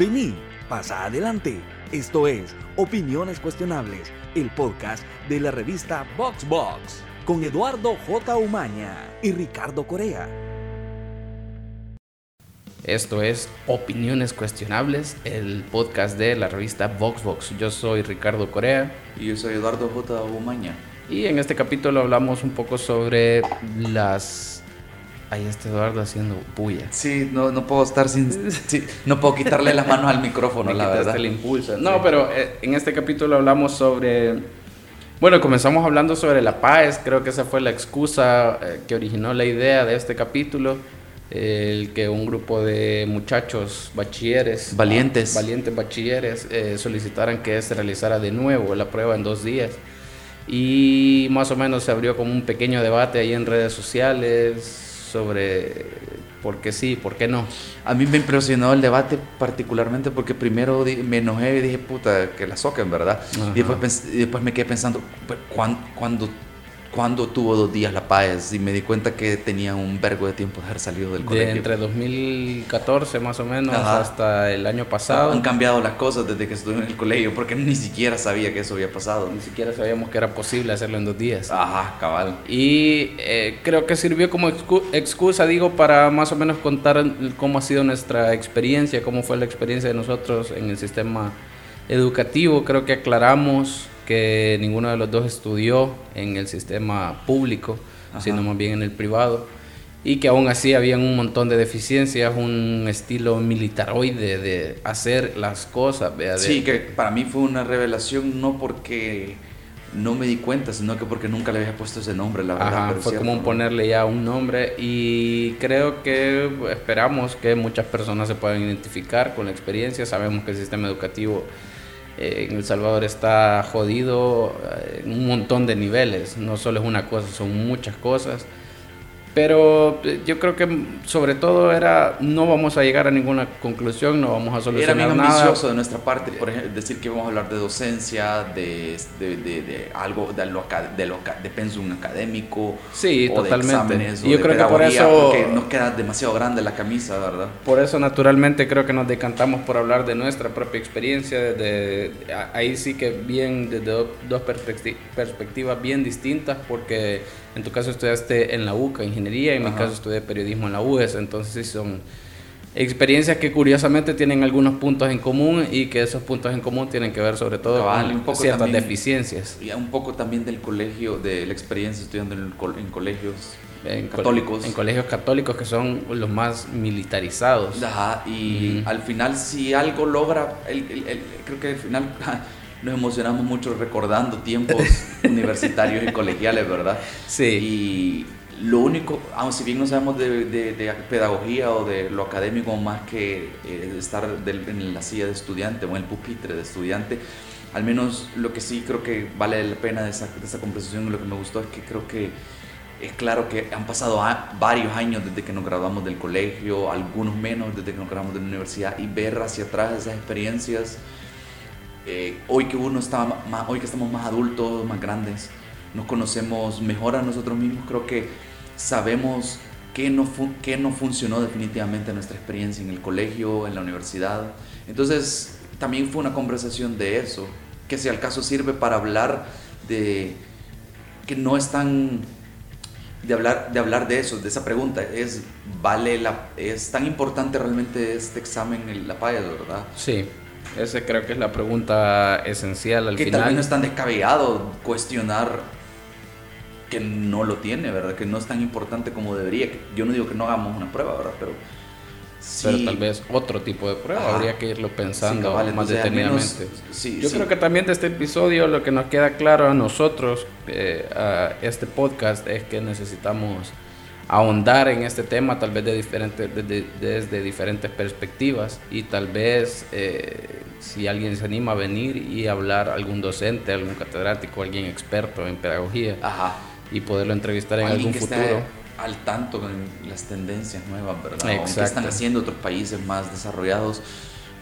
Vení, pasa adelante. Esto es Opiniones Cuestionables, el podcast de la revista VoxBox, con Eduardo J. Umaña y Ricardo Corea. Esto es Opiniones Cuestionables, el podcast de la revista VoxBox. Yo soy Ricardo Corea. Y yo soy Eduardo J. Umaña. Y en este capítulo hablamos un poco sobre las Ahí está Eduardo haciendo bulla. Sí, no, no puedo estar sin. no puedo quitarle las manos al micrófono, la verdad. el impulso. No, pero eh, en este capítulo hablamos sobre. Bueno, comenzamos hablando sobre la paz. Creo que esa fue la excusa eh, que originó la idea de este capítulo. el que un grupo de muchachos bachilleres. Valientes. Valientes bachilleres eh, solicitaran que se realizara de nuevo la prueba en dos días. Y más o menos se abrió como un pequeño debate ahí en redes sociales sobre por qué sí, por qué no. A mí me impresionó el debate particularmente porque primero me enojé y dije, puta, que la soquen, ¿verdad? Y después, después me quedé pensando, ¿cuándo, ¿cuándo, cuando tuvo dos días La Paz y me di cuenta que tenía un vergo de tiempo de haber salido del colegio. entre 2014 más o menos hasta el año pasado. Han cambiado las cosas desde que estuve en el colegio porque ni siquiera sabía que eso había pasado. Ni siquiera sabíamos que era posible hacerlo en dos días. Ajá, cabal. Y eh, creo que sirvió como excusa, digo, para más o menos contar cómo ha sido nuestra experiencia, cómo fue la experiencia de nosotros en el sistema educativo. Creo que aclaramos que ninguno de los dos estudió en el sistema público, sino más bien en el privado, y que aún así habían un montón de deficiencias, un estilo militaroide de hacer las cosas. Sí, que para mí fue una revelación no porque no me di cuenta, sino que porque nunca le había puesto ese nombre, la verdad. fue como ponerle ya un nombre y creo que esperamos que muchas personas se puedan identificar con la experiencia. Sabemos que el sistema educativo eh, en El Salvador está jodido eh, en un montón de niveles, no solo es una cosa, son muchas cosas. Pero eh, yo creo que sobre todo era no vamos a llegar a ninguna conclusión, no vamos a solucionar nada. Era muy ambicioso de nuestra parte, por ejemplo, decir que vamos a hablar de docencia, de, de, de, algo de lo, de, lo, de pensum académico, sí, o totalmente. de exámenes, y yo creo que por eso porque nos queda demasiado grande la camisa, ¿verdad? Por eso naturalmente creo que nos decantamos por hablar de nuestra propia experiencia, de, ahí sí que bien desde dos perspectivas bien distintas, porque en tu caso estudiaste en la UCA ingeniería, en mi caso estudié periodismo en la UES, entonces son experiencias que curiosamente tienen algunos puntos en común y que esos puntos en común tienen que ver sobre todo con ciertas deficiencias. Y un poco también del colegio, de la experiencia estudiando en, colegios católicos. en colegios católicos que son los más militarizados. Ajá, y al final si algo logra, creo que al final nos emocionamos mucho recordando tiempos universitarios y colegiales, ¿verdad? Sí. Y lo único, aun si bien no sabemos de, pedagogía o de lo académico más que eh, estar en la silla de estudiante o en el pupitre de estudiante, al menos lo que sí creo que vale la pena de esa, de esa conversación y lo que me gustó es que creo que es claro que han pasado varios años desde que nos graduamos del colegio, algunos menos desde que nos graduamos de la universidad y ver hacia atrás esas experiencias eh, hoy que uno está más, hoy que estamos más adultos, más grandes, nos conocemos mejor a nosotros mismos, creo que sabemos qué no, qué no funcionó definitivamente en nuestra experiencia en el colegio, en la universidad. Entonces, también fue una conversación de eso, que si al caso sirve para hablar de que no es tan de hablar de hablar de eso, de esa pregunta, es vale la es tan importante realmente este examen en la PAES, ¿verdad? Sí. Esa creo que es la pregunta esencial al que final. Que tal no es tan descabellado cuestionar que no lo tiene, ¿verdad? Que no es tan importante como debería. Yo no digo que no hagamos una prueba, ¿verdad? Pero Pero tal vez otro tipo de prueba, habría que irlo pensando más detenidamente. Yo creo que también de este episodio lo que nos queda claro a nosotros, eh, a este podcast, es que necesitamos ahondar en este tema, tal vez de diferentes, desde diferentes perspectivas y tal vez eh, si alguien se anima a venir y hablar algún docente, algún catedrático, alguien experto en pedagogía y poderlo entrevistar en algún futuro. al tanto con las tendencias nuevas, ¿verdad? ¿Qué están haciendo otros países más desarrollados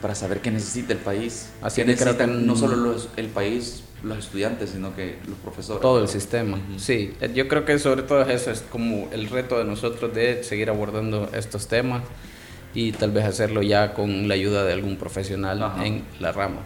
para saber qué necesita el país? Así que que no solo los, el país los estudiantes, sino que los profesores. Todo el sistema, sí. Yo creo que sobre todo eso es como el reto de nosotros de seguir abordando estos temas y tal vez hacerlo ya con la ayuda de algún profesional en la rama.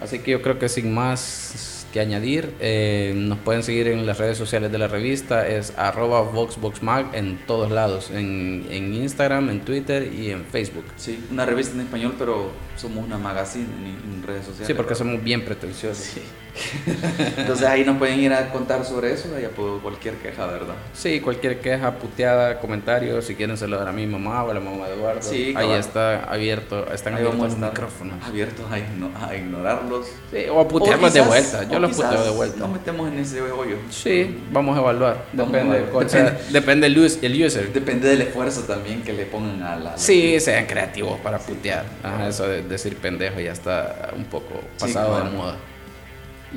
Así que yo creo que sin más que añadir. Eh, nos pueden seguir en las redes sociales de la revista, es arroba VoxBoxMag en todos lados, en, en, Instagram, en Twitter y en Facebook. Sí, una revista en español, pero somos una magazine en, redes sociales. Sí, porque somos bien pretenciosos. Sí. Entonces ahí nos pueden ir a contar sobre eso, ya puedo cualquier queja, ¿verdad? Sí, cualquier queja, puteada, comentario, si quieren se lo dar a mi mamá o a la mamá de Eduardo. Sí, ahí está abierto, están abiertos los micrófonos. Abiertos a, ignorarlos. Sí, o a putearlos de vuelta. Yo los puteo de vuelta. Nos metemos en ese hoyo. Sí, vamos a evaluar. depende, depende, depende el, user. Depende del esfuerzo también que le pongan a la. sí, sean creativos para putear. eso de decir pendejo ya está un poco pasado de moda.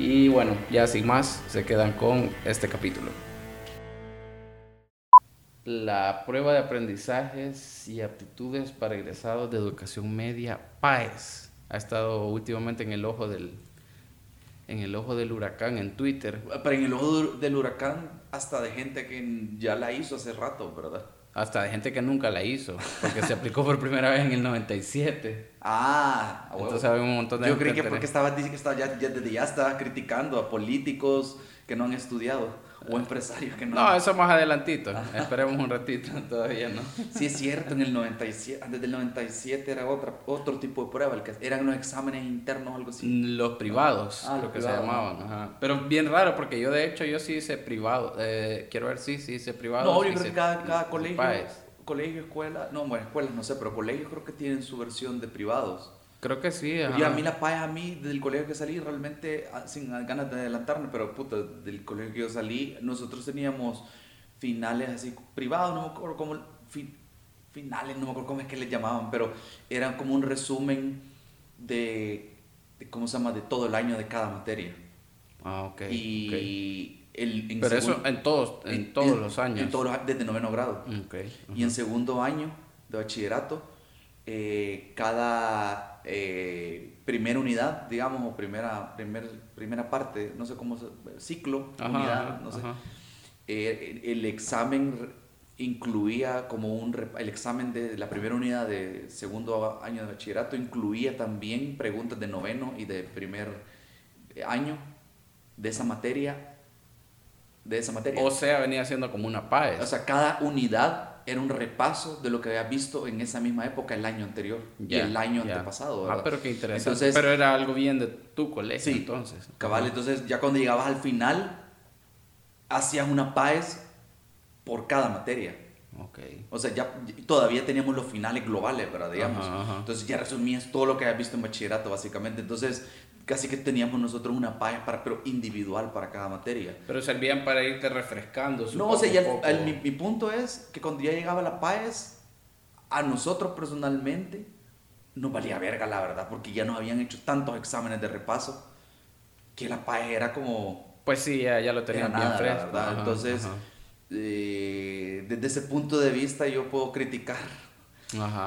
Y bueno, ya sin más, se quedan con este capítulo. La prueba de aprendizajes y aptitudes para egresados de educación media, PAES, ha estado últimamente en el ojo del, en el ojo del huracán en Twitter. Pero en el ojo del huracán hasta de gente que ya la hizo hace rato, ¿verdad? Hasta de gente que nunca la hizo, porque se aplicó por primera vez en el 97. Ah, entonces había un montón de Yo creí que porque estaba, dice que estaba, ya, ya, ya estaba criticando a políticos que no han estudiado o empresarios que no. No, eso más adelantito. Esperemos un ratito, todavía no. Sí, es cierto, en el 97, desde el 97 era otra, otro tipo de prueba, el que eran los exámenes internos o algo así. Los privados, ah, lo que se llamaban. Pero bien raro, porque yo de hecho yo sí hice privado. Eh, quiero ver si sí, hice privado. No, yo creo que cada, cada colegio, colegio, escuela, no, bueno, escuelas no sé, pero colegios creo que tienen su versión de privados. Creo que sí. Y a mí la paya, a mí del colegio que salí, realmente, ah, sin ganas de adelantarme, pero puta, del colegio que yo salí, nosotros teníamos finales así privados, no me acuerdo cómo, finales, no me acuerdo cómo es que les llamaban, pero eran como un resumen de, ¿cómo se llama?, de todo el año de cada materia. Ah, ok. Y El, pero eso en todos, en, todos los años. En todos los, desde noveno grado. Okay. Y en segundo año de bachillerato, eh, cada eh, primera unidad, digamos, o primera, primer, primera parte, no sé cómo, ciclo, unidad, no sé. Eh, el examen incluía como un, el examen de la primera unidad de segundo año de bachillerato incluía también preguntas de noveno y de primer año de esa materia, de esa materia. O sea, venía siendo como una PAES. O sea, cada unidad era un repaso de lo que había visto en esa misma época el año anterior y el año antepasado. Ah, pero qué interesante. pero era algo bien de tu colegio sí, entonces. Cabal, entonces ya cuando llegabas al final, hacías una PAES por cada materia. Okay. O sea, ya todavía teníamos los finales globales, ¿verdad? Digamos. Entonces ya resumías todo lo que habías visto en bachillerato, básicamente. Entonces, casi que teníamos nosotros una página para, pero individual para cada materia. Pero servían para irte refrescando. No, o sea, mi, mi, punto es que cuando ya llegaba la PAES, a nosotros personalmente nos valía verga, la verdad, porque ya nos habían hecho tantos exámenes de repaso que la PAES era como... Pues sí, ya, ya lo tenían bien fresco. ¿verdad? Entonces, eh, desde ese punto de vista yo puedo criticar,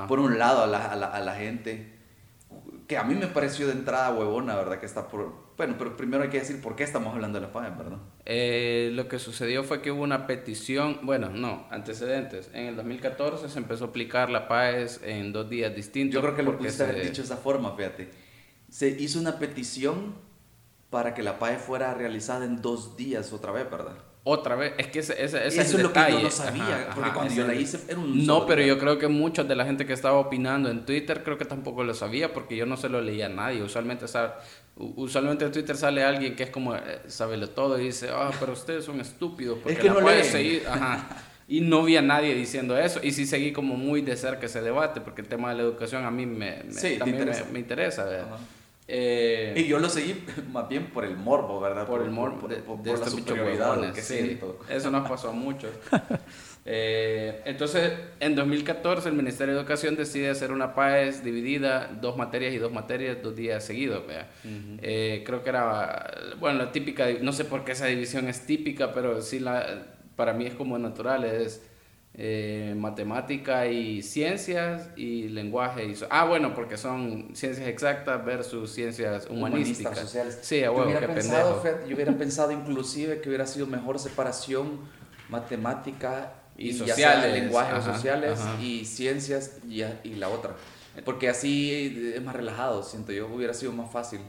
por un lado, a la, a la, a la gente que a mí me pareció de entrada huevona, ¿verdad? Que está por... Bueno, pero primero hay que decir por qué estamos hablando de la PAE, ¿verdad? Eh, lo que sucedió fue que hubo una petición, bueno, no, antecedentes. En el 2014 se empezó a aplicar la PAES en dos días distintos. Yo creo que lo pudiste haber dicho de esa forma, fíjate. Se hizo una petición para que la PAE fuera realizada en dos días otra vez, ¿verdad? Otra vez, es que ese, ese, ese es el lo que yo no sabía, porque cuando yo la hice era un No, pero yo creo que mucha de la gente que estaba opinando en Twitter creo que tampoco lo sabía porque yo no se lo leía a nadie. Usualmente, usualmente en Twitter sale alguien que es como, eh, sabe todo y dice, ah, pero ustedes son estúpidos porque es que no puede seguir. Ajá. Y no vi a nadie diciendo eso. Y sí seguí como muy de cerca ese debate porque el tema de la educación a mí me, también interesa. Me, interesa. Eh, y yo lo seguí más bien por el morbo, ¿verdad? Por, el morbo de, por, la superioridad que siento. Eso nos pasó a muchos. eh, entonces, en 2014 el Ministerio de Educación decide hacer una PAES dividida, dos materias y dos materias, dos días seguidos. eh, creo que era, bueno, la típica, no sé por qué esa división es típica, pero sí la, para mí es como natural, es eh, matemática y ciencias y lenguaje. Y ah, bueno, porque son ciencias exactas versus ciencias humanísticas. sociales. Sí, a huevo, yo hubiera, pensado, yo hubiera pensado inclusive que hubiera sido mejor separación matemática y, sociales, lenguajes sociales y ciencias y, y la otra. Porque así es más relajado, siento yo, hubiera sido más fácil.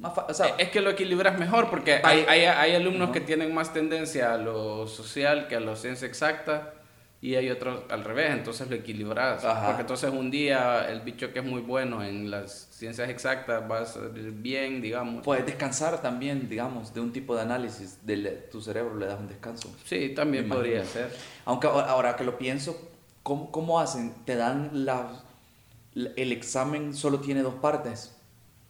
O sea, es que lo equilibras mejor porque hay, hay, hay alumnos que tienen más tendencia a lo social que a la ciencia exacta y hay otros al revés, entonces lo equilibras. Porque entonces un día el bicho que es muy bueno en las ciencias exactas va a salir bien, digamos. Puedes descansar también, digamos, de un tipo de análisis de tu cerebro, le das un descanso. Sí, también podría ser. Aunque ahora que lo pienso, ¿cómo, cómo hacen? Te dan la el examen solo tiene dos partes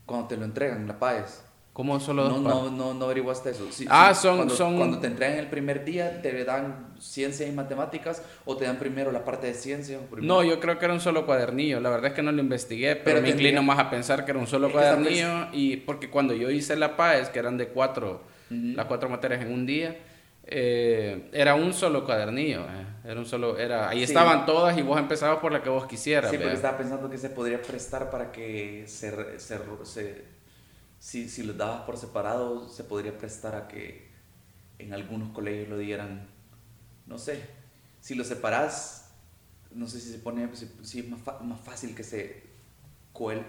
cuando te lo entregan, la PAES. ¿Cómo solo dos no? No, no, no averiguaste eso. ah, son cuando, son, cuando, te entregan el primer día, ¿te dan ciencias y matemáticas o te dan primero la parte de ciencia? No, yo creo que era un solo cuadernillo. La verdad es que no lo investigué, pero, me inclino más a pensar que era un solo cuadernillo. Y porque cuando yo hice la PAES, que eran de cuatro, las cuatro materias en un día, eh, era un solo cuadernillo, eh. era un solo, era, ahí estaban todas y vos empezabas por la que vos quisieras. Sí, porque estaba pensando que se podría prestar para que se, se, se si, si los dabas por separado, se podría prestar a que en algunos colegios lo dieran, no sé, si lo separás, no sé si se pone, si, es más, más, fácil que se cuele,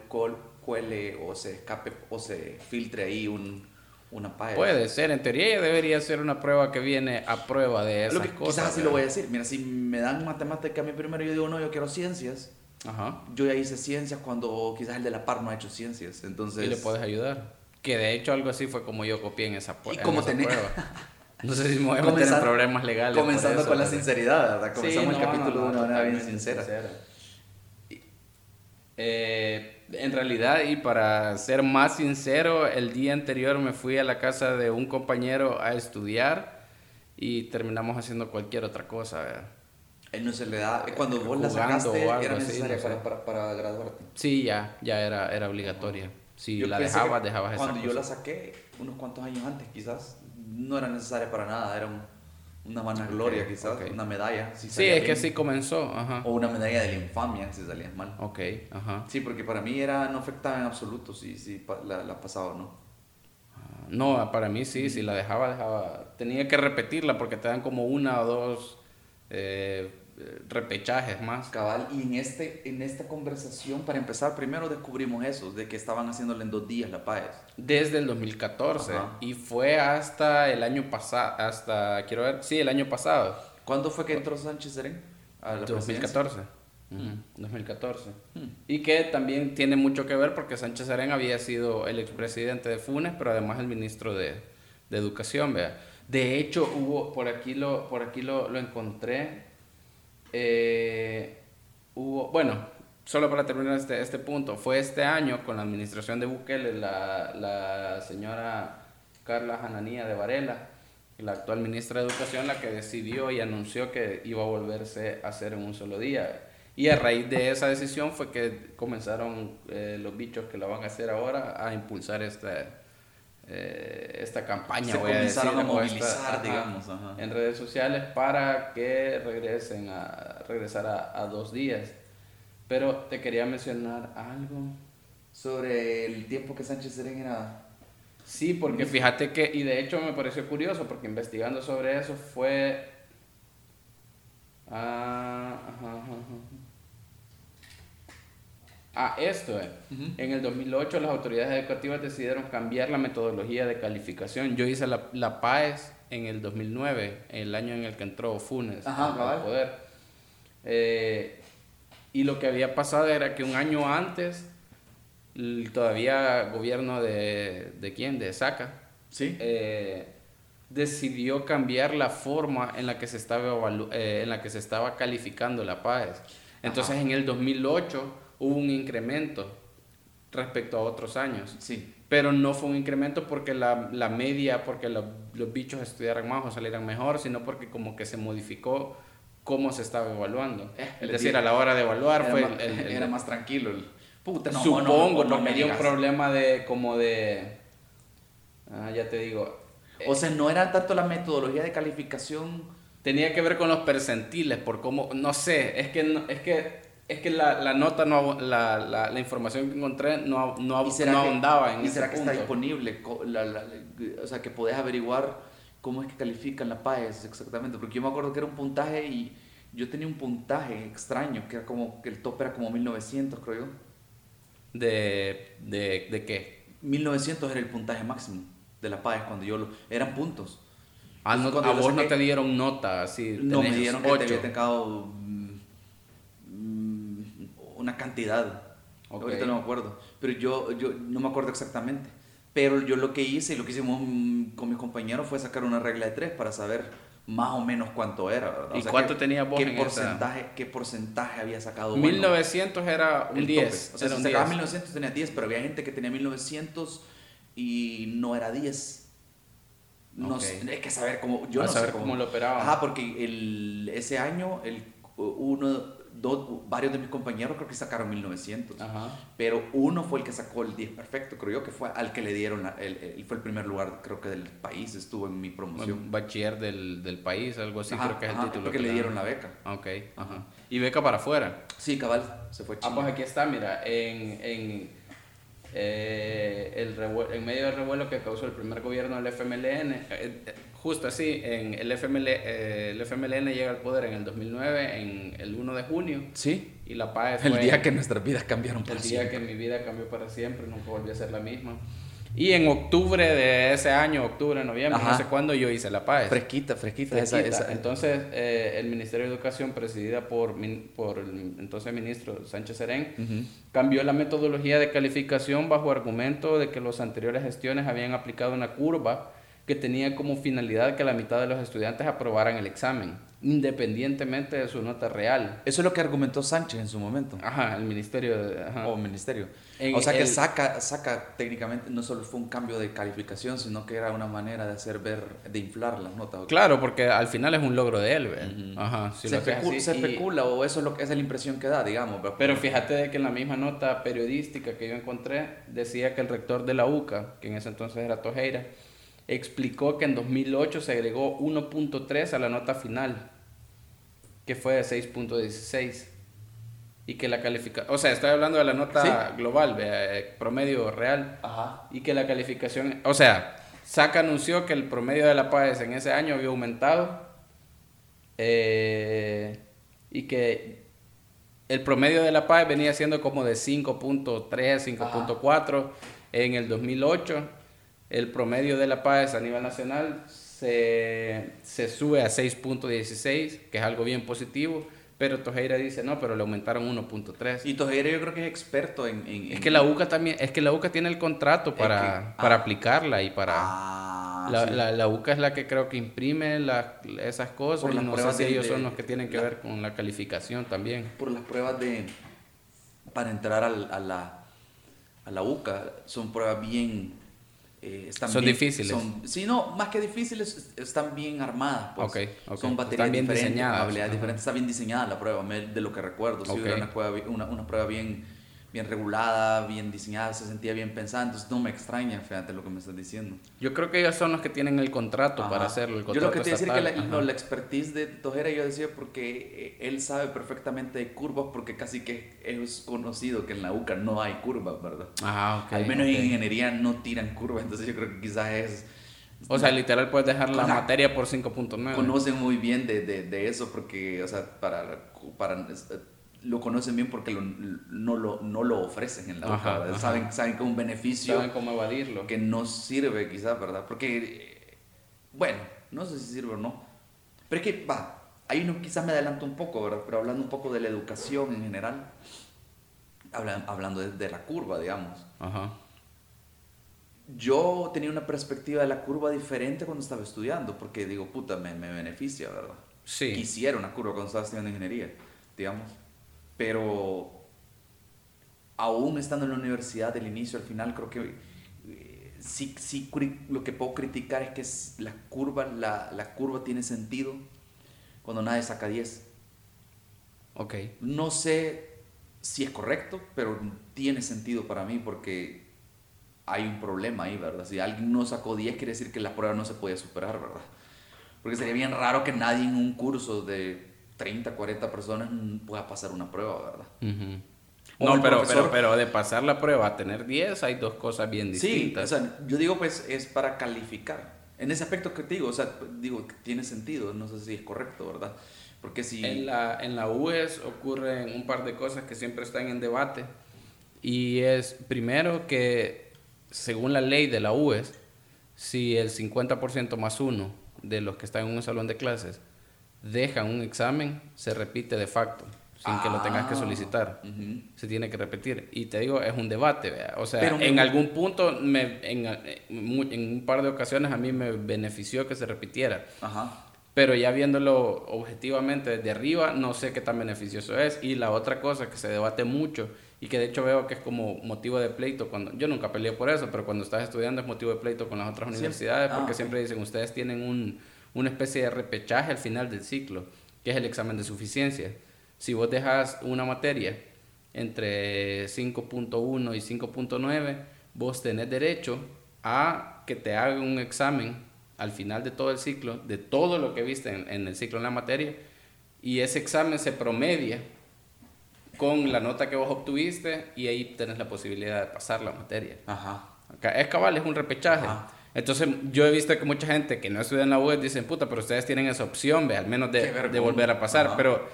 cuele o se escape o se filtre ahí un una Puede ser, en teoría debería ser una prueba que viene a prueba de esas cosas. Quizás así lo voy a decir. Mira, si me dan matemática a mí primero, yo digo, no, yo quiero ciencias. Ajá. Yo ya hice ciencias cuando quizás el de la par no ha hecho ciencias. Entonces... Y le puedes ayudar. Que de hecho algo así fue como yo copié en esa, ¿Y como prueba. No sé si me voy a meter en problemas legales. Comenzando con la sinceridad, ¿verdad? Comenzamos el capítulo de una manera bien sincera. Eh, en realidad, y para ser más sincero, el día anterior me fui a la casa de un compañero a estudiar y terminamos haciendo cualquier otra cosa. No se le da, cuando vos la sacaste, era necesaria para, para, graduarte. Sí, ya, ya era, era obligatoria. Si la dejabas, dejabas esa Cuando yo la saqué, unos cuantos años antes, quizás, no era necesaria para nada, era un una vanagloria quizás, una medalla. sí, es que así comenzó. Ajá. O una medalla de la infamia si salías mal. Ok, ajá. Sí, porque para mí era, no afectaba en absoluto si, si la, la pasaba o no. Ah, no, para mí sí, si la dejaba, dejaba. Tenía que repetirla porque te dan como una o dos eh, repechajes más. Cabal, y en, este, en esta conversación, para empezar, primero descubrimos eso, de que estaban haciéndole en dos días la PAES. Desde el 2014, y fue hasta el año pasado, hasta, quiero ver, sí, el año pasado. ¿Cuándo fue que entró Sánchez Serén? A la 2014. 2014. Hmm. Y que también tiene mucho que ver porque Sánchez Serén había sido el expresidente de Funes, pero además el ministro de, de Educación, vea. De hecho, hubo, por aquí lo, por aquí lo, lo encontré, eh, hubo, bueno, solo para terminar este, este punto, fue este año con la administración de Bukele, la, la señora Carla Jananía de Varela, la actual ministra de Educación, la que decidió y anunció que iba a volverse a hacer en un solo día. Y a raíz de esa decisión fue que comenzaron eh, los bichos que lo van a hacer ahora a impulsar este, eh, esta campaña, voy a, decir, a movilizar, digamos, en redes sociales para que regresen a regresar a, dos días. Pero te quería mencionar algo sobre el tiempo que Sánchez Serén era. Sí, porque fíjate que, y de hecho me pareció curioso, porque investigando sobre eso fue. Ah, ajá, Ah, esto es. En el 2008 las autoridades educativas decidieron cambiar la metodología de calificación. Yo hice la, la PAES en el 2009, el año en el que entró Funes al poder. Eh, y lo que había pasado era que un año antes, todavía gobierno de, de quién, de Saca, ¿Sí? Eh, decidió cambiar la forma en la que se estaba, eh, en la que se estaba calificando la PAES. Entonces en el 2008 hubo un incremento respecto a otros años. Sí. Pero no fue un incremento porque la, la media, porque los bichos estudiaran más o salieran mejor, sino porque como que se modificó cómo se estaba evaluando. Eh, es decir, a la hora de evaluar fue... el, era más tranquilo. Puta, no, supongo, no, me dio un problema de como de... Ah, ya te digo. O sea, no era tanto la metodología de calificación... Tenía que ver con los percentiles, por cómo... No sé, es que... es que es que la, la nota, no, la, la, la, información que encontré no, no, no ahondaba en ¿Y será que está disponible? o sea, que podés averiguar cómo es que califican la PAES exactamente, porque yo me acuerdo que era un puntaje y yo tenía un puntaje extraño, que era como que el tope era como 1900, creo yo. ¿De, de, de qué? 1900 era el puntaje máximo de la PAES cuando yo lo... Eran puntos. Ah, no, a vos no te dieron nota, así. No, me dieron que te había una cantidad. Ahorita no me acuerdo. Pero yo, yo no me acuerdo exactamente. Pero yo lo que hice y lo que hicimos con mis compañeros fue sacar una regla de tres para saber más o menos cuánto era, ¿verdad? ¿Y cuánto tenía vos qué porcentaje, ¿Qué porcentaje había sacado? 1900 era un 10. O sea, si sacaba 1900 tenía 10, pero había gente que tenía 1900 y no era 10. No sé, hay que saber cómo. Yo no saber sé cómo, lo operaba. Ajá, porque el, ese año, el, uno, dos, varios de mis compañeros creo que sacaron 1900. Ajá. Pero uno fue el que sacó el 10 perfecto, creo yo, que fue al que le dieron. el, fue el primer lugar, creo que del país, estuvo en mi promoción. Un bachiller del, del país, algo así, creo que es el título. Porque que le dieron la beca. Ok, ajá. ¿Y beca para afuera? Sí, cabal, se fue chido. Ah, pues aquí está, mira, en. en eh, el en medio del revuelo que causó el primer gobierno del FMLN, eh, eh, justo así, en el, FML, el FMLN llega al poder en el 2009, en el 1 de junio. Sí. Y la paz El día que nuestras vidas cambiaron para siempre. El día que mi vida cambió para siempre, nunca volví a ser la misma. Y en octubre de ese año, octubre, noviembre, no sé cuándo, yo hice la paz. Fresquita, fresquita. Esa, Entonces, eh, el Ministerio de Educación, presidida por, por el entonces ministro Sánchez Serén, cambió la metodología de calificación bajo argumento de que las anteriores gestiones habían aplicado una curva que tenía como finalidad que la mitad de los estudiantes aprobaran el examen, independientemente de su nota real. Eso es lo que argumentó Sánchez en su momento. Ajá, el ministerio. O ministerio. o sea que saca, saca técnicamente, no solo fue un cambio de calificación, sino que era una manera de hacer ver, de inflar las notas. Claro, porque al final es un logro de él. Ajá, se, especula, o eso es, lo que, es la impresión que da, digamos. Pero, fíjate de que en la misma nota periodística que yo encontré, decía que el rector de la UCA, que en ese entonces era Tojeira, explicó que en 2008 se agregó 1.3 a la nota final, que fue de 6.16. Y que la calificación, o sea, estoy hablando de la nota global, eh, promedio real. Y que la calificación, o sea, SAC anunció que el promedio de la PAES en ese año había aumentado. Eh, y que el promedio de la PAES venía siendo como de 5.3, 5.4 en el 2008 el promedio de la paz a nivel nacional se, sube a 6.16, que es algo bien positivo. Pero Tojeira dice, no, pero le aumentaron 1.3. Y Tojeira yo creo que es experto en... es que la UCA también, es que la UCA tiene el contrato para, para ah. aplicarla y para... Ah, la, la, UCA es la que creo que imprime esas cosas y no sé si ellos son los que tienen que ver con la calificación también. Por las pruebas de... Para entrar a la, a la UCA son pruebas bien eh, son difíciles. sí, no, más que difíciles, están bien armadas. Pues. Okay, Son baterías bien diferentes, diseñadas. habilidades diferentes. Está bien diseñada la prueba, de lo que recuerdo. Sí, era una prueba, una, una prueba bien bien regulada, bien diseñada, se sentía bien pensada, entonces no me extraña, fíjate lo que me estás diciendo. Yo creo que ellos son los que tienen el contrato para hacerlo, el contrato Yo lo que te decía que la, la, expertise de Tojera, yo decía porque eh, él sabe perfectamente de curvas, porque casi que es conocido que en la UCA no hay curvas, ¿verdad? Ah, ok. Al menos en ingeniería no tiran curvas, entonces yo creo que quizás es... O sea, literal puedes dejar la materia por 5.9. Conocen muy bien de, de, de, eso porque, o sea, para, para lo conocen bien porque no, lo, no lo ofrecen en la boca, Saben, saben que es un beneficio. Saben cómo evadirlo. Que no sirve quizás, ¿verdad? Porque, bueno, no sé si sirve o no. Pero es que, va, ahí uno quizás me adelanto un poco, ¿verdad? Pero hablando un poco de la educación en general, hablando de, la curva, digamos. Ajá. Yo tenía una perspectiva de la curva diferente cuando estaba estudiando, porque digo, puta, me, me beneficia, ¿verdad? Sí. Quisiera una curva cuando estaba estudiando ingeniería, digamos pero aún estando en la universidad del inicio al final, creo que eh, sí, sí lo que puedo criticar es que la, curva, la, la, curva tiene sentido cuando nadie saca 10. Ok. No sé si es correcto, pero tiene sentido para mí porque hay un problema ahí, ¿verdad? Si alguien no sacó 10 quiere decir que la prueba no se puede superar, ¿verdad? Porque sería bien raro que nadie en un curso de 30, 40 personas pueda pasar una prueba, ¿verdad? No, pero, pero, pero de pasar la prueba a tener 10 hay dos cosas bien distintas. Sí, o sea, yo digo pues es para calificar. En ese aspecto que te digo, o sea, digo, tiene sentido, no sé si es correcto, ¿verdad? Porque si... En la, en la UES ocurren un par de cosas que siempre están en debate. Y es, primero, que según la ley de la UES, si el 50% más uno de los que están en un salón de clases dejan un examen, se repite de facto sin que lo tengas que ah, solicitar. Se tiene que repetir. Y te digo, es un debate, o sea, en algún punto, me, en, en, un par de ocasiones a mí me benefició que se repitiera. Pero ya viéndolo objetivamente desde arriba, no sé qué tan beneficioso es. Y la otra cosa que se debate mucho y que de hecho veo que es como motivo de pleito, cuando yo nunca peleé por eso, pero cuando estás estudiando es motivo de pleito con las otras universidades porque ah, siempre dicen, ustedes tienen un, una especie de repechaje al final del ciclo, que es el examen de suficiencia si vos dejas una materia entre 5.1 y 5.9, vos tenés derecho a que te hagan un examen al final de todo el ciclo, de todo lo que viste en, el ciclo en la materia, y ese examen se promedia con la nota que vos obtuviste y ahí tenés la posibilidad de pasar la materia. Ajá. Es cabal, es un repechaje. Entonces, yo he visto que mucha gente que no estudia en la web dicen, puta, pero ustedes tienen esa opción, ve, al menos de, de volver a pasar. Pero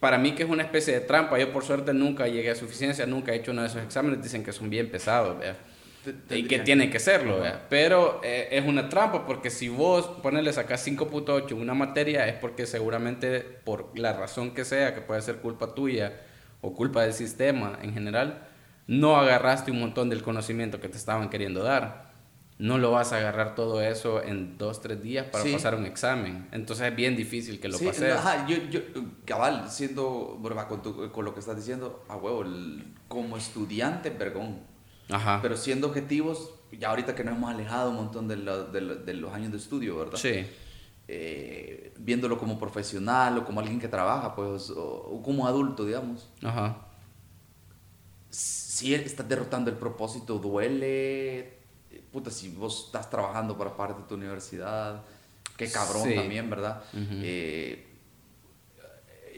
para mí que es una especie de trampa, yo por suerte nunca llegué a suficiencia, nunca he hecho uno de esos exámenes, dicen que son bien pesados, y que tienen que serlo, pero eh, es una trampa porque si vos ponerle sacas 5.8 una materia es porque seguramente por la razón que sea, que puede ser culpa tuya o culpa del sistema en general, no agarraste un montón del conocimiento que te estaban queriendo dar no lo vas a agarrar todo eso en dos, tres días para pasar un examen. Entonces es bien difícil que lo pases. Ajá, yo, yo, cabal, siendo, con, con lo que estás diciendo, a huevo, como estudiante, vergón. Ajá. Pero siendo objetivos, ya ahorita que nos hemos alejado un montón de, de, los años de estudio, ¿verdad? Sí. Eh, viéndolo como profesional o como alguien que trabaja, pues, o, como adulto, digamos. Ajá. Si estás derrotando el propósito, duele, puta, si vos estás trabajando para parte de tu universidad, qué cabrón también, ¿verdad? Eh,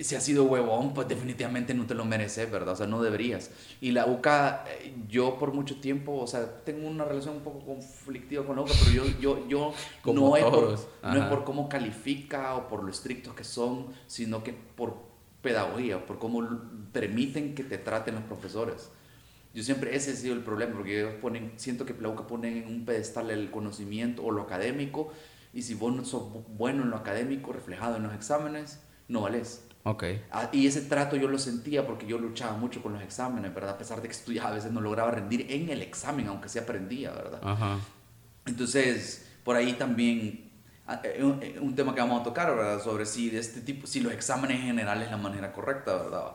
si has sido huevón, pues definitivamente no te lo mereces, ¿verdad? O sea, no deberías. Y la UCA, eh, yo por mucho tiempo, o sea, tengo una relación un poco conflictiva con la UCA, pero yo, yo, yo no, es por, no es por cómo califica o por lo estrictos que son, sino que por pedagogía, por cómo permiten que te traten los profesores. Yo siempre, ese ha sido el problema, porque ellos ponen, siento que Plauca ponen en un pedestal el conocimiento o lo académico, y si vos no sos bueno en lo académico, reflejado en los exámenes, no vales. Ok. Ah, y ese trato yo lo sentía porque yo luchaba mucho con los exámenes, ¿verdad? A pesar de que estudiaba, a veces no lograba rendir en el examen, aunque se aprendía, ¿verdad? Ajá. Entonces, por ahí también ah, eh, un, eh, un, tema que vamos a tocar, ¿verdad? Sobre si de este tipo, si los exámenes en general es la manera correcta, ¿verdad?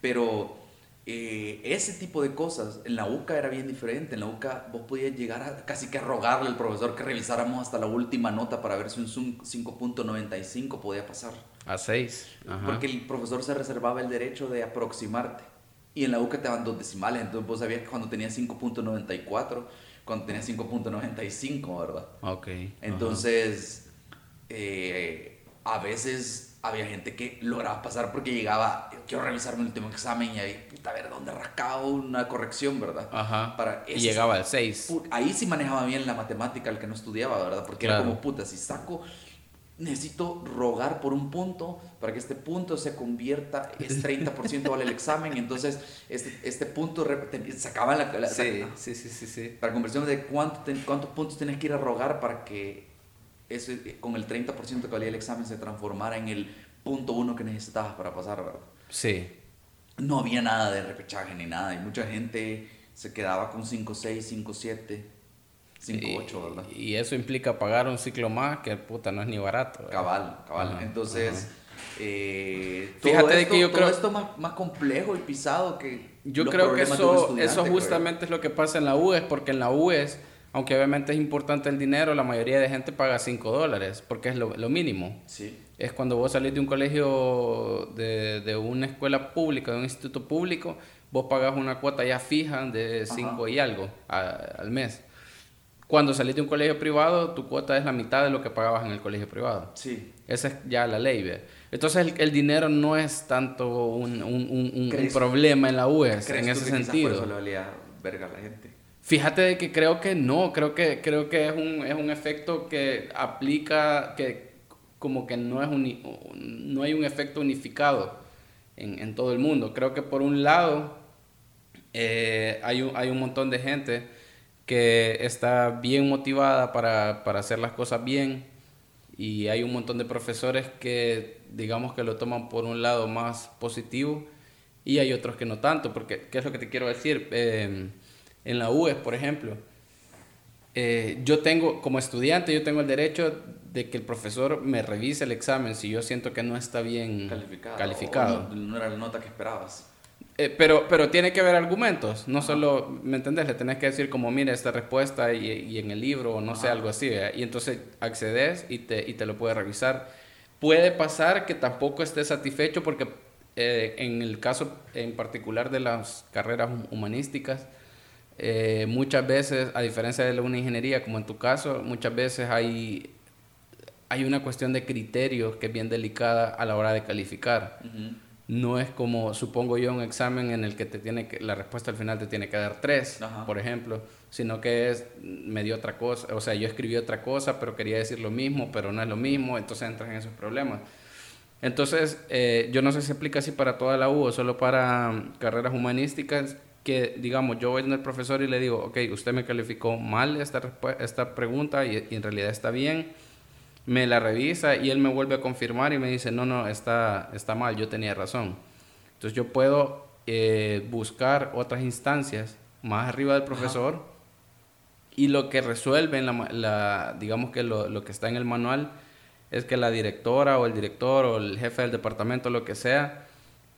Pero eh, ese tipo de cosas, en la UCA era bien diferente. En la UCA vos podías llegar a casi que rogarle al profesor que revisáramos hasta la última nota para ver si un 5.95 podía pasar. A 6. Porque el profesor se reservaba el derecho de aproximarte. Y en la UCA te daban dos decimales, entonces vos sabías que cuando tenías 5.94, cuando tenías 5.95, ¿verdad? Ok. Entonces, eh, a veces había gente que lograba pasar porque llegaba, quiero revisarme el último examen y ahí, puta, a ver dónde rascaba una corrección, ¿verdad? Ajá. Para y llegaba al 6. Ahí sí manejaba bien la matemática el que no estudiaba, ¿verdad? Porque era como, puta, si saco, necesito rogar por un punto para que este punto se convierta, es 30% vale el examen, y entonces este, este punto sacaba la... la sí, sí, sí, sí, sí, Para conversión de cuánto cuántos puntos tienes que ir a rogar para que ese, con el 30% que valía el examen se transformara en el punto uno que necesitabas para pasar, ¿verdad? Sí. No había nada de repechaje ni nada y mucha gente se quedaba con 5.6, 5.7, 5.8, ¿verdad? Y eso implica pagar un ciclo más que puta no es ni barato. Cabal, cabal. Entonces, eh, fíjate de que yo creo esto más, más complejo y pisado que yo creo que eso, eso justamente es lo que pasa en la UES, porque en la UES aunque obviamente es importante el dinero, la mayoría de gente paga 5 dólares, porque es lo, mínimo. Sí. Es cuando vos salís de un colegio, de, de, una escuela pública, de un instituto público, vos pagas una cuota ya fija de 5 y algo al mes. Cuando salís de un colegio privado, tu cuota es la mitad de lo que pagabas en el colegio privado. Sí. Esa es ya la ley. ¿ve? Entonces el, dinero no es tanto un, un, un, problema en la UES, en ese sentido. Por eso le valía verga a la gente. Fíjate de que creo que no, creo que, creo que es, un, es un efecto que aplica, que como que no, es no hay un efecto unificado en, en, todo el mundo. Creo que por un lado eh, hay, un, hay un montón de gente que está bien motivada para, para hacer las cosas bien y hay un montón de profesores que digamos que lo toman por un lado más positivo y hay otros que no tanto, porque ¿qué es lo que te quiero decir? Eh, en la UES, por ejemplo, eh, yo tengo, como estudiante, yo tengo el derecho de que el profesor me revise el examen si yo siento que no está bien calificado. no, era la nota que esperabas. Eh, pero, pero tiene que haber argumentos, no solo, ¿me entendés? Le tenés que decir como, mire, esta respuesta y, y en el libro o no sé, algo así, y entonces accedes y te, y te lo puede revisar. Puede pasar que tampoco esté satisfecho porque eh, en el caso en particular de las carreras humanísticas, eh, muchas veces, a diferencia de una ingeniería, como en tu caso, muchas veces hay, hay una cuestión de criterios que es bien delicada a la hora de calificar. No es como, supongo yo, un examen en el que te tiene que, la respuesta al final te tiene que dar tres, por ejemplo, sino que es, me dio otra cosa, o sea, yo escribí otra cosa, pero quería decir lo mismo, pero no es lo mismo, entonces entras en esos problemas. Entonces, eh, yo no sé si aplica así para toda la U o solo para um, carreras humanísticas, que digamos, yo voy al profesor y le digo, ok, usted me calificó mal esta, esta pregunta y, en realidad está bien, me la revisa y él me vuelve a confirmar y me dice, no, no, está, está mal, yo tenía razón. Entonces yo puedo eh, buscar otras instancias más arriba del profesor y lo que resuelven, la, la, digamos que lo, lo que está en el manual, es que la directora o el director o el jefe del departamento, lo que sea,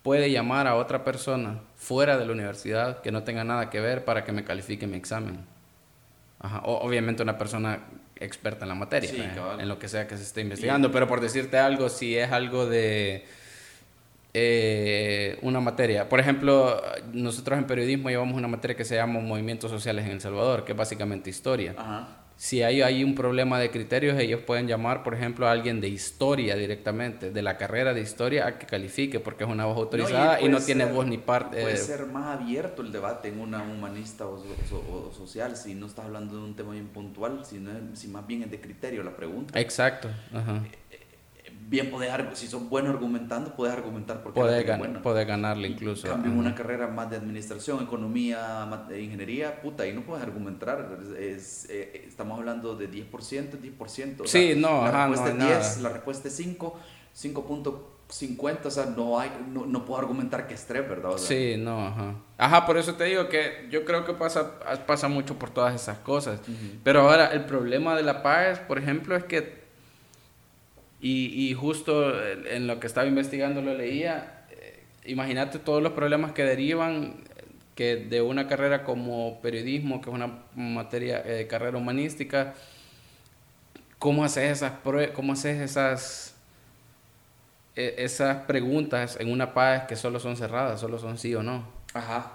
puede llamar a otra persona fuera de la universidad que no tenga nada que ver para que me califique mi examen. obviamente una persona experta en la materia, en lo que sea que se esté investigando, pero por decirte algo, si es algo de eh, una materia, por ejemplo, nosotros en periodismo llevamos una materia que se llama Movimientos Sociales en El Salvador, que es básicamente historia. Ajá si hay, hay un problema de criterios, ellos pueden llamar, por ejemplo, a alguien de historia directamente, de la carrera de historia, a que califique, porque es una voz autorizada y, no tiene voz ni parte. Puede ser más abierto el debate en una humanista o, social, si no estás hablando de un tema bien puntual, si, si más bien es de criterio la pregunta. Exacto. Ajá. Eh, bien puedes, si son buenos argumentando, puedes argumentar porque puedes ganarle incluso. Cambio, una carrera más de administración, economía, ingeniería, puta, ahí no puedes argumentar. Es, eh, estamos hablando de 10%, 10%. sí, no, la respuesta es 10, la respuesta es 5, 5.50, o sea, no, hay, no, no, puedo argumentar que es 3, ¿verdad? sí, no, ajá. Ajá, por eso te digo que yo creo que pasa, pasa mucho por todas esas cosas. Pero ahora, el problema de la paz, por ejemplo, es que y, y, justo en lo que estaba investigando lo leía. Eh, imagínate todos los problemas que derivan que de una carrera como periodismo, que es una materia de eh, carrera humanística, ¿cómo haces esas, cómo haces esas, e, esas preguntas en una paz que solo son cerradas, solo son sí o no? Ajá.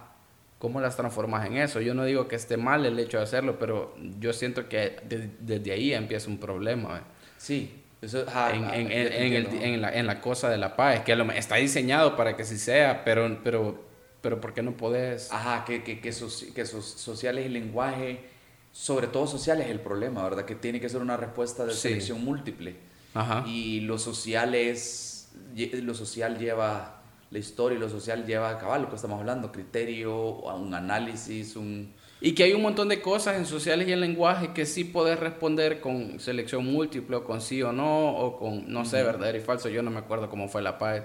¿Cómo las transformas en eso? Yo no digo que esté mal el hecho de hacerlo, pero yo siento que desde ahí empieza un problema. Sí, en, en, en, el, en, la, en la cosa de la paz, que está diseñado para que sí sea, pero, pero, pero ¿por qué no podés? Ajá, que, que, que, que sociales y lenguaje, sobre todo social es el problema, ¿verdad? Que tiene que ser una respuesta de selección múltiple. Ajá. Y lo social es, lo social lleva la historia y lo social lleva a cabal, lo que estamos hablando, criterio, un análisis, un y que hay un montón de cosas en sociales y en lenguaje que sí puedes responder con selección múltiple o con sí o no, o con, no sé, verdadero y falso. Yo no me acuerdo cómo fue la paz.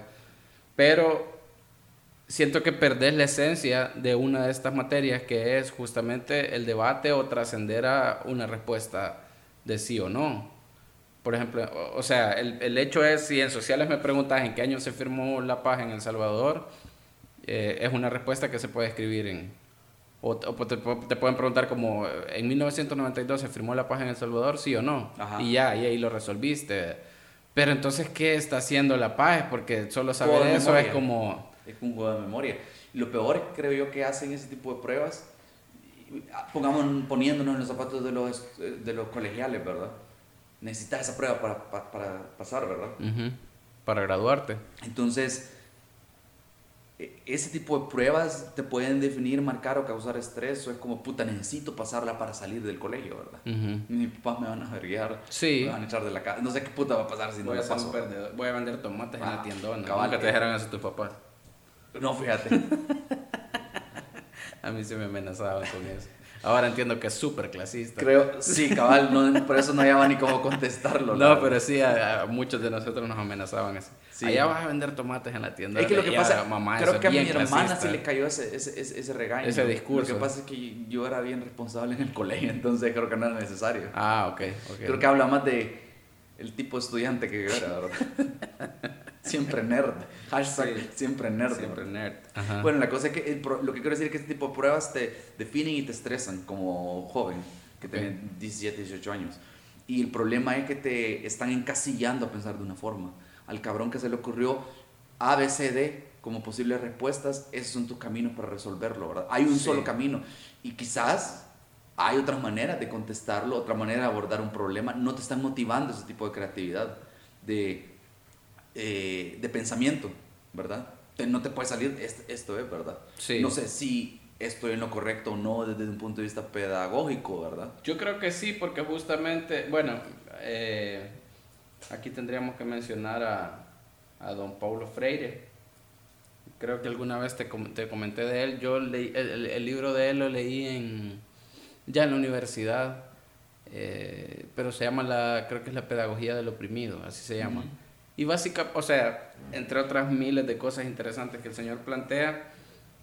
Pero siento que perdés la esencia de una de estas materias que es justamente el debate o trascender a una respuesta de sí o no. Por ejemplo, o, sea, el, el, hecho es, si en sociales me preguntas en qué año se firmó la paz en El Salvador, eh, es una respuesta que se puede escribir en o, te, pueden preguntar como, ¿en 1992 se firmó la paz en El Salvador? ¿Sí o no? Y ya, y ahí lo resolviste. Pero entonces, ¿qué está haciendo la paz? Porque solo saber eso es como... Es un juego de memoria. lo peor, creo yo, que hacen ese tipo de pruebas, pongamos, poniéndonos en los zapatos de los, de los colegiales, ¿verdad? Necesitas esa prueba para, para, pasar, ¿verdad? Para graduarte. Entonces, ese tipo de pruebas te pueden definir, marcar o causar estrés, o es como, puta, necesito pasarla para salir del colegio, ¿verdad? Mis papás me van a verguiar, sí. me van a echar de la casa, no sé qué puta va a pasar si voy no a paso. Voy a vender tomates en la ah, tiendona, cabal, nunca te dejaron eso tus papás. No, fíjate. a mí se me amenazaban con eso. Ahora entiendo que es súper clasista. Creo, sí, cabal, no, por eso no había ni cómo contestarlo. No, pero sí, a, muchos de nosotros nos amenazaban así. Allá vas a vender tomates en la tienda. Es que lo que pasa, mamá, creo que a mi hermana sí le cayó ese, ese, ese, regaño. Ese discurso. Lo que pasa es que yo era bien responsable en el colegio, entonces creo que no era necesario. Ah, ok. okay. Creo que habla más de el tipo de estudiante que yo era, ¿verdad? siempre nerd. Hashtag siempre nerd. Siempre nerd. Bueno, la cosa es que lo que quiero decir es que este tipo de pruebas te definen y te estresan como joven, que tiene 17, 18 años. Y el problema es que te están encasillando a pensar de una forma. Al cabrón que se le ocurrió A, B, C, D como posibles respuestas, esos son tus caminos para resolverlo, ¿verdad? Hay un solo camino. Y quizás hay otras maneras de contestarlo, otra manera de abordar un problema. No te están motivando ese tipo de creatividad, de eh, de pensamiento, ¿verdad? No te puede salir esto, es, ¿verdad? Sí. No sé si estoy en lo correcto o no desde un punto de vista pedagógico, ¿verdad? Yo creo que sí, porque justamente, bueno, eh, aquí tendríamos que mencionar a, a, don Paulo Freire. Creo que alguna vez te, te comenté de él. Yo leí, el, libro de él lo leí en, ya en la universidad, eh, pero se llama la, creo que es la pedagogía del oprimido, así se llama. Y básicamente, o sea, entre otras miles de cosas interesantes que el Señor plantea,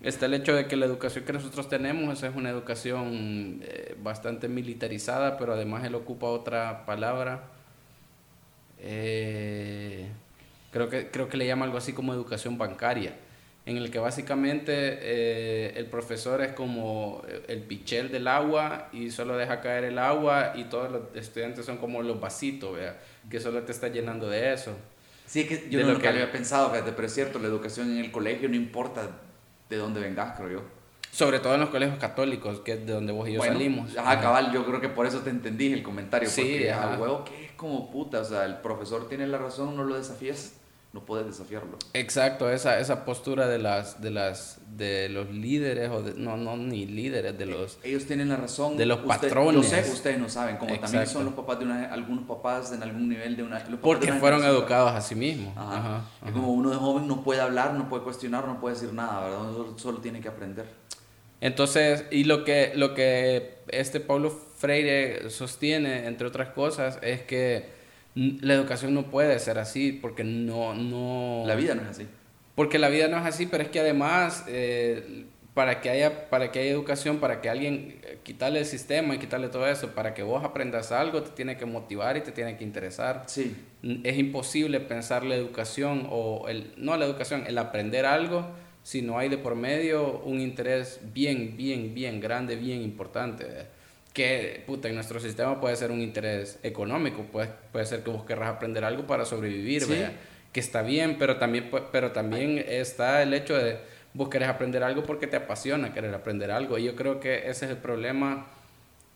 está el hecho de que la educación que nosotros tenemos es una educación eh, bastante militarizada, pero además él ocupa otra palabra. Eh, creo, que, creo que le llama algo así como educación bancaria, en el que básicamente eh, el profesor es como el pichel del agua y solo deja caer el agua y todos los estudiantes son como los vasitos, que solo te está llenando de eso. Sí, que yo no lo que había pensado, pero es cierto, la educación en el colegio no importa de dónde vengas, creo yo. Sobre todo en los colegios católicos, que es de donde vos y yo salimos. Ajá, cabal, yo creo que por eso te entendí el comentario. Sí, porque, a huevo, que es como puta, o sea, el profesor tiene la razón, no lo desafías no puedes desafiarlo. Exacto, esa, esa postura de las de las de los líderes o de, no no ni líderes de los ellos tienen la razón de los patrones. Sé, ustedes no saben, como también son los papás de una, algunos papás en algún nivel de una porque fueron educados a sí mismos. Ajá. Como uno de joven no puede hablar, no puede cuestionar, no puede decir nada, ¿verdad? Solo, solo tiene que aprender. Entonces, y lo que lo que este Paulo Freire sostiene entre otras cosas es que la educación no puede ser así porque no, no... La vida no es así. Porque la vida no es así, pero es que además, eh, para, que haya, para que haya educación, para que alguien eh, quitarle el sistema y quitarle todo eso, para que vos aprendas algo, te tiene que motivar y te tiene que interesar. Sí. Es imposible pensar la educación, o el, no la educación, el aprender algo, si no hay de por medio un interés bien, bien, bien grande, bien importante que puta, en nuestro sistema puede ser un interés económico, puede, puede ser que vos querrás aprender algo para sobrevivir, que está bien, pero también, pero también está el hecho de vos querés aprender algo porque te apasiona querer aprender algo. Y yo creo que ese es el problema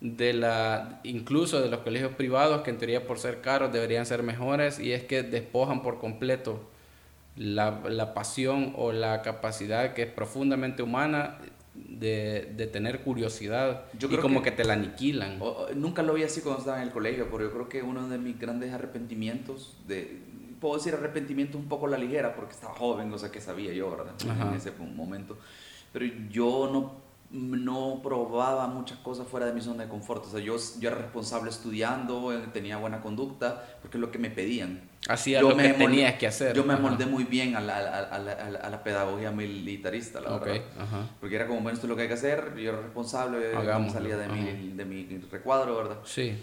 de la, incluso de los colegios privados, que en teoría por ser caros deberían ser mejores, y es que despojan por completo la, la pasión o la capacidad que es profundamente humana de, de tener curiosidad yo y como que, te la aniquilan. nunca lo vi así cuando estaba en el colegio, pero yo creo que uno de mis grandes arrepentimientos, de, puedo decir arrepentimiento un poco la ligera porque estaba joven, o sea que sabía yo, ¿verdad? En ese momento. Pero yo no no probaba muchas cosas fuera de mi zona de confort. O sea, yo, yo era responsable estudiando, eh, tenía buena conducta, porque es lo que me pedían. Hacía lo que tenías que hacer. Yo me moldé muy bien a la, a, la, a la, pedagogía militarista, la verdad. Porque era como, bueno, esto es lo que hay que hacer, yo era responsable, salía de mi, de mi recuadro, ¿verdad? Sí.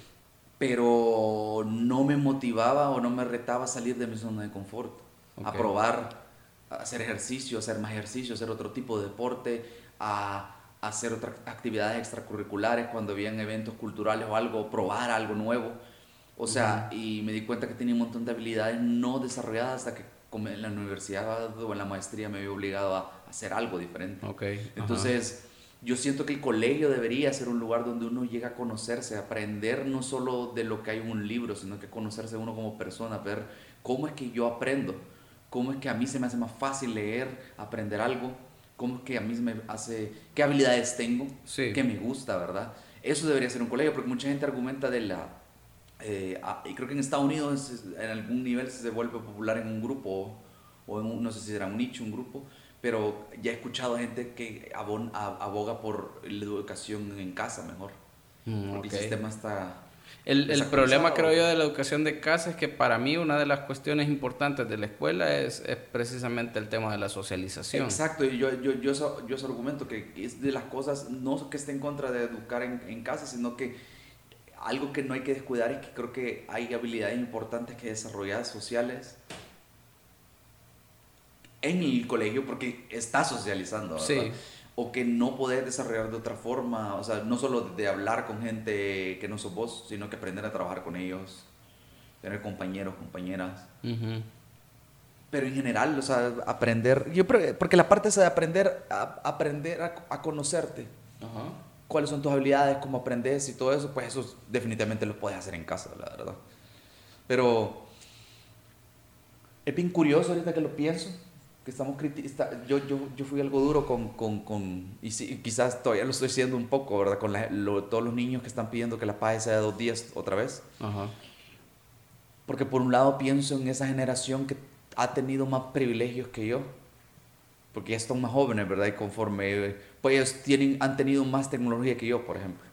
Pero no me motivaba o no me retaba a salir de mi zona de confort, a probar, a hacer ejercicio, a hacer más ejercicio, hacer otro tipo de deporte, a hacer otras actividades extracurriculares cuando habían eventos culturales o algo, probar algo nuevo. O sea, y me di cuenta que tenía un montón de habilidades no desarrolladas hasta que en la universidad o en la maestría me había obligado a hacer algo diferente. Okay. Entonces, yo siento que el colegio debería ser un lugar donde uno llega a conocerse, a aprender no solo de lo que hay en un libro, sino que conocerse uno como persona, ver cómo es que yo aprendo cómo es que a mí se me hace más fácil leer, aprender algo, cómo es que a mí me hace, qué habilidades tengo, qué me gusta, ¿verdad? Eso debería ser un colegio, porque mucha gente argumenta de la... Eh, y creo que en Estados Unidos en algún nivel se vuelve popular en un grupo, o en no sé si será un nicho, un grupo, pero ya he escuchado gente que aboga por la educación en casa mejor. Mm, porque el sistema está el, el problema, creo yo, de la educación de casa es que para mí una de las cuestiones importantes de la escuela es, es precisamente el tema de la socialización. Exacto, y yo, yo, yo, yo, yo argumento que es de las cosas, no que esté en contra de educar en, en casa, sino que algo que no hay que descuidar es que creo que hay habilidades importantes que desarrollar sociales en el colegio porque está socializando. ¿verdad? Sí o que no podés desarrollar de otra forma, o sea, no solo de hablar con gente que no sos vos, sino que aprender a trabajar con ellos, tener compañeros, compañeras. Pero en general, o sea, aprender, yo porque la parte esa de aprender, a, aprender a, conocerte, cuáles son tus habilidades, cómo aprendes y todo eso, pues eso definitivamente lo puedes hacer en casa, la verdad. Pero es bien curioso ahorita que lo pienso que estamos yo, yo, yo fui algo duro con, con, con y, quizás todavía lo estoy siendo un poco, ¿verdad? Con todos los niños que están pidiendo que la paz sea de dos días otra vez. Ajá. Porque por un lado pienso en esa generación que ha tenido más privilegios que yo, porque ya están más jóvenes, ¿verdad? Y conforme, pues ellos tienen, han tenido más tecnología que yo, por ejemplo.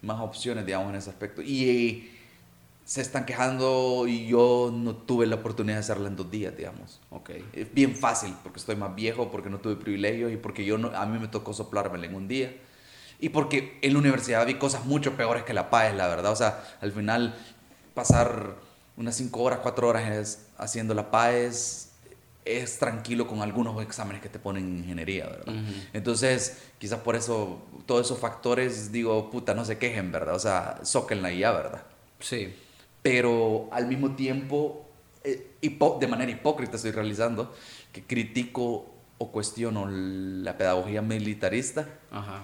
Más opciones, digamos, en ese aspecto. Y se están quejando y yo no tuve la oportunidad de hacerla en dos días, digamos. Okay. Es bien fácil porque estoy más viejo, porque no tuve privilegios y porque yo no, a mí me tocó soplármela en un día. Y porque en la universidad vi cosas mucho peores que la PAES, la verdad. O sea, al final pasar unas cinco horas, cuatro horas haciendo la PAES es tranquilo con algunos exámenes que te ponen en ingeniería, ¿verdad? Entonces, quizás por eso, todos esos factores, digo, puta, no se quejen, ¿verdad? O sea, sóquenla ya, ¿verdad? Sí pero al mismo tiempo, eh, de manera hipócrita estoy realizando, que critico o cuestiono la pedagogía militarista. Ajá.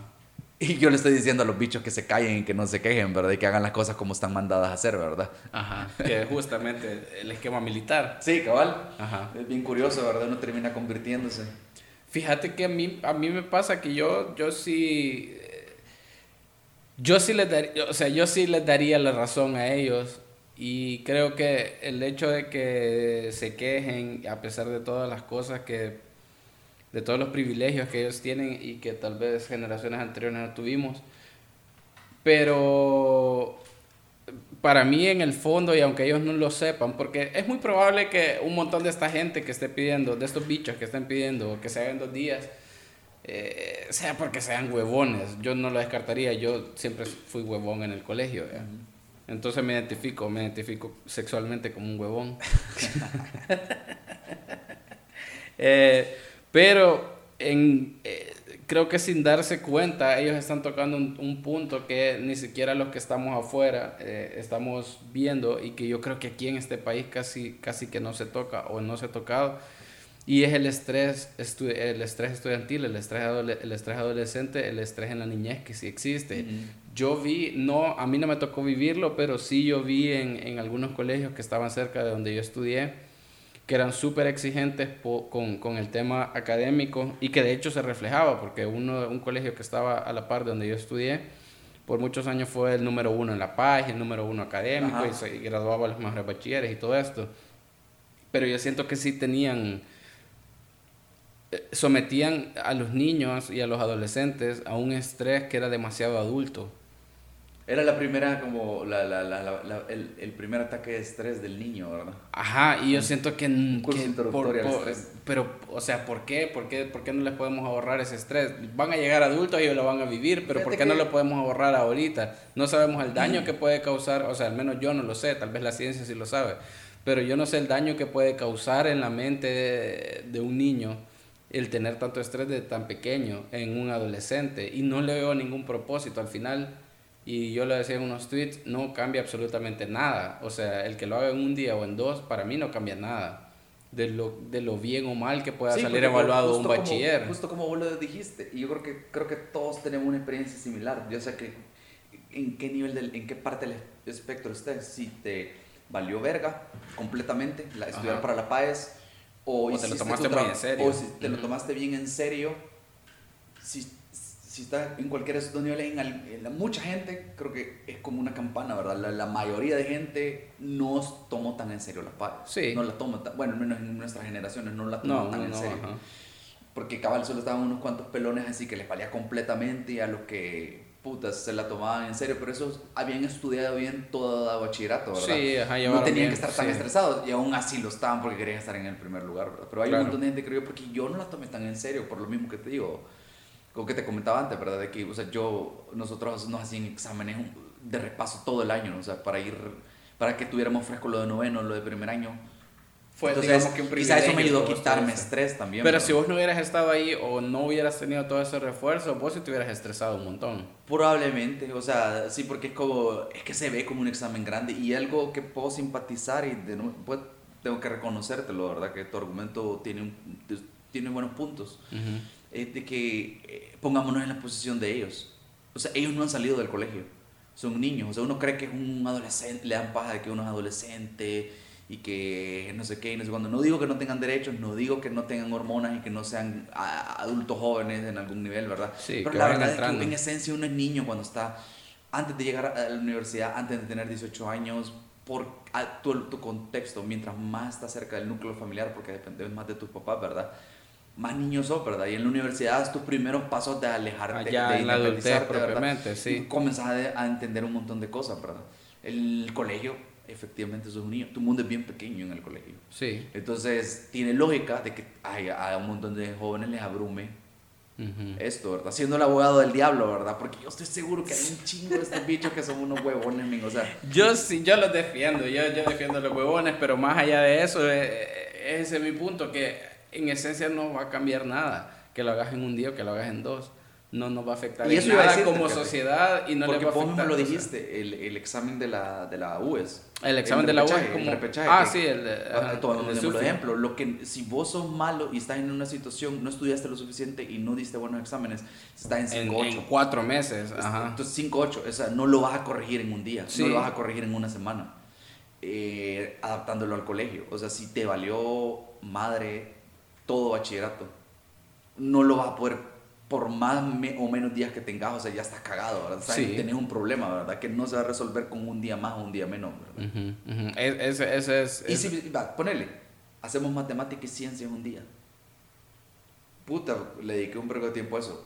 Y yo le estoy diciendo a los bichos que se callen y que no se quejen, ¿verdad? Y que hagan las cosas como están mandadas a hacer, ¿verdad? Ajá. Que es justamente el esquema militar. Sí, cabal. Ajá. Es bien curioso, ¿verdad? Uno termina convirtiéndose. Fíjate que a mí, a mí me pasa que yo, yo sí... Yo sí les daría, o sea, yo sí les daría la razón a ellos y creo que el hecho de que se quejen, a pesar de todas las cosas que, de todos los privilegios que ellos tienen y que tal vez generaciones anteriores no tuvimos, pero para mí en el fondo, y aunque ellos no lo sepan, porque es muy probable que un montón de esta gente que esté pidiendo, de estos bichos que estén pidiendo que se hagan dos días, eh, sea porque sean huevones. Yo no lo descartaría, yo siempre fui huevón en el colegio. Entonces me identifico, me identifico sexualmente como un huevón. Eh, pero en, eh, creo que sin darse cuenta, ellos están tocando un, punto que ni siquiera los que estamos afuera eh, estamos viendo y que yo creo que aquí en este país casi, casi que no se toca o no se ha tocado y es el estrés, el estrés estudiantil, el estrés, el estrés adolescente, el estrés en la niñez que sí existe. Yo vi, no, a mí no me tocó vivirlo, pero sí yo vi en, en algunos colegios que estaban cerca de donde yo estudié, que eran súper exigentes con, con, el tema académico y que de hecho se reflejaba, porque uno, un colegio que estaba a la par de donde yo estudié, por muchos años fue el número uno en la paz, el número uno académico, y se graduaba a los mejores bachilleres y todo esto. Pero yo siento que sí tenían sometían a los niños y a los adolescentes a un estrés que era demasiado adulto. Era la primera, como la, la, la, el, el, primer ataque de estrés del niño, ¿verdad? Ajá, y yo siento que... Un curso introductorio Pero, o sea, ¿por qué? ¿por qué? ¿Por qué no les podemos ahorrar ese estrés? Van a llegar adultos y ellos lo van a vivir, pero ¿por qué no lo podemos ahorrar ahorita? No sabemos el daño que puede causar, o sea, al menos yo no lo sé, tal vez la ciencia sí lo sabe, pero yo no sé el daño que puede causar en la mente de, de un niño el tener tanto estrés de tan pequeño en un adolescente y no le veo ningún propósito al final y yo le decía en unos tweets no cambia absolutamente nada. O sea el que lo haga en un día o en dos para mí no cambia nada de lo, de lo bien o mal que pueda salir evaluado un bachiller. justo como vos lo dijiste y yo creo que creo que todos tenemos una experiencia similar. Yo sé que en qué nivel del, en qué parte del espectro estés si te valió verga completamente, la, estudiar para la PAES, o, te lo tomaste muy en serio. O si te lo tomaste bien en serio, si, si estás en cualquiera de esos niveles, en, mucha gente creo que es como una campana, ¿verdad? La, mayoría de gente no tomó tan en serio la PAES. Sí. No la toma bueno, al menos en nuestras generaciones no la toman tan en serio. Porque cabal solo estaban unos cuantos pelones así que les valía completamente y a los que putas, se la tomaban en serio, pero esos habían estudiado bien todo bachillerato, ¿verdad? Sí, ajá, No tenían que estar tan estresados y aún así lo estaban porque querían estar en el primer lugar, ¿verdad? Pero hay un montón de gente, creo yo, porque yo no la tomé tan en serio, por lo mismo que te digo, como que te comentaba antes, ¿verdad? De que, o sea, yo, nosotros nos hacían exámenes de repaso todo el año, o sea, para ir, para que tuviéramos fresco lo de noveno, lo de primer año fue digamos que un Quizá eso me ayudó a quitarme estrés también. Pero, si vos no hubieras estado ahí o no hubieras tenido todo ese refuerzo, vos sí te hubieras estresado un montón. Probablemente, o sea, sí, porque es como, es que se ve como un examen grande y algo que puedo simpatizar y de pues, tengo que reconocértelo, ¿verdad? Que tu argumento tiene, tiene buenos puntos. Es de que eh, pongámonos en la posición de ellos. O sea, ellos no han salido del colegio, son niños. O sea, uno cree que es un adolescente, le dan paja de que uno es adolescente y que no sé qué, y no sé cuándo. No digo que no tengan derechos, no digo que no tengan hormonas y que no sean adultos jóvenes en algún nivel, ¿verdad? Sí, Pero la verdad es que en esencia uno es niño cuando está, antes de llegar a la universidad, antes de tener 18 años, por tu, tu contexto, mientras más estás cerca del núcleo familiar, porque dependes más de tus papás, ¿verdad? Más niño sos, ¿verdad? Y en la universidad tus primeros pasos de alejarte, Allá de en la adultez propiamente, sí. Y comenzás a, a entender un montón de cosas, ¿verdad? El colegio efectivamente sos un niño. Tu mundo es bien pequeño en el colegio. Sí. Entonces, tiene lógica de que ay, a un montón de jóvenes les abrume esto, ¿verdad? Siendo el abogado del diablo, ¿verdad? Porque yo estoy seguro que hay un chingo de estos bichos que son unos huevones, o sea. Yo sí, yo los defiendo, yo, yo defiendo a los huevones, pero más allá de eso, eh, eh, ese es mi punto, que en esencia no va a cambiar nada, que lo hagas en un día o que lo hagas en dos no nos va a afectar y eso en nada como sociedad y no le va a afectar. lo dijiste, el, el, examen de la, de la UES. El examen de la UES como... ah, sí, el... por ejemplo, lo que, si vos sos malo y estás en una situación, no estudiaste lo suficiente y no diste buenos exámenes, estás en 5-8. En, cuatro meses, ajá. Entonces 5-8, o sea, no lo vas a corregir en un día, no lo vas a corregir en una semana. Eh, adaptándolo al colegio. O sea, si te valió madre todo bachillerato, no lo vas a poder por más o menos días que tengas, o sea, ya estás cagado, ¿verdad? O sea, Tenés un problema, ¿verdad? Que no se va a resolver con un día más o un día menos, ¿verdad? Ese, es... Y si, va, ponele, hacemos matemática y ciencia un día. Puta, le dediqué un poco de tiempo a eso.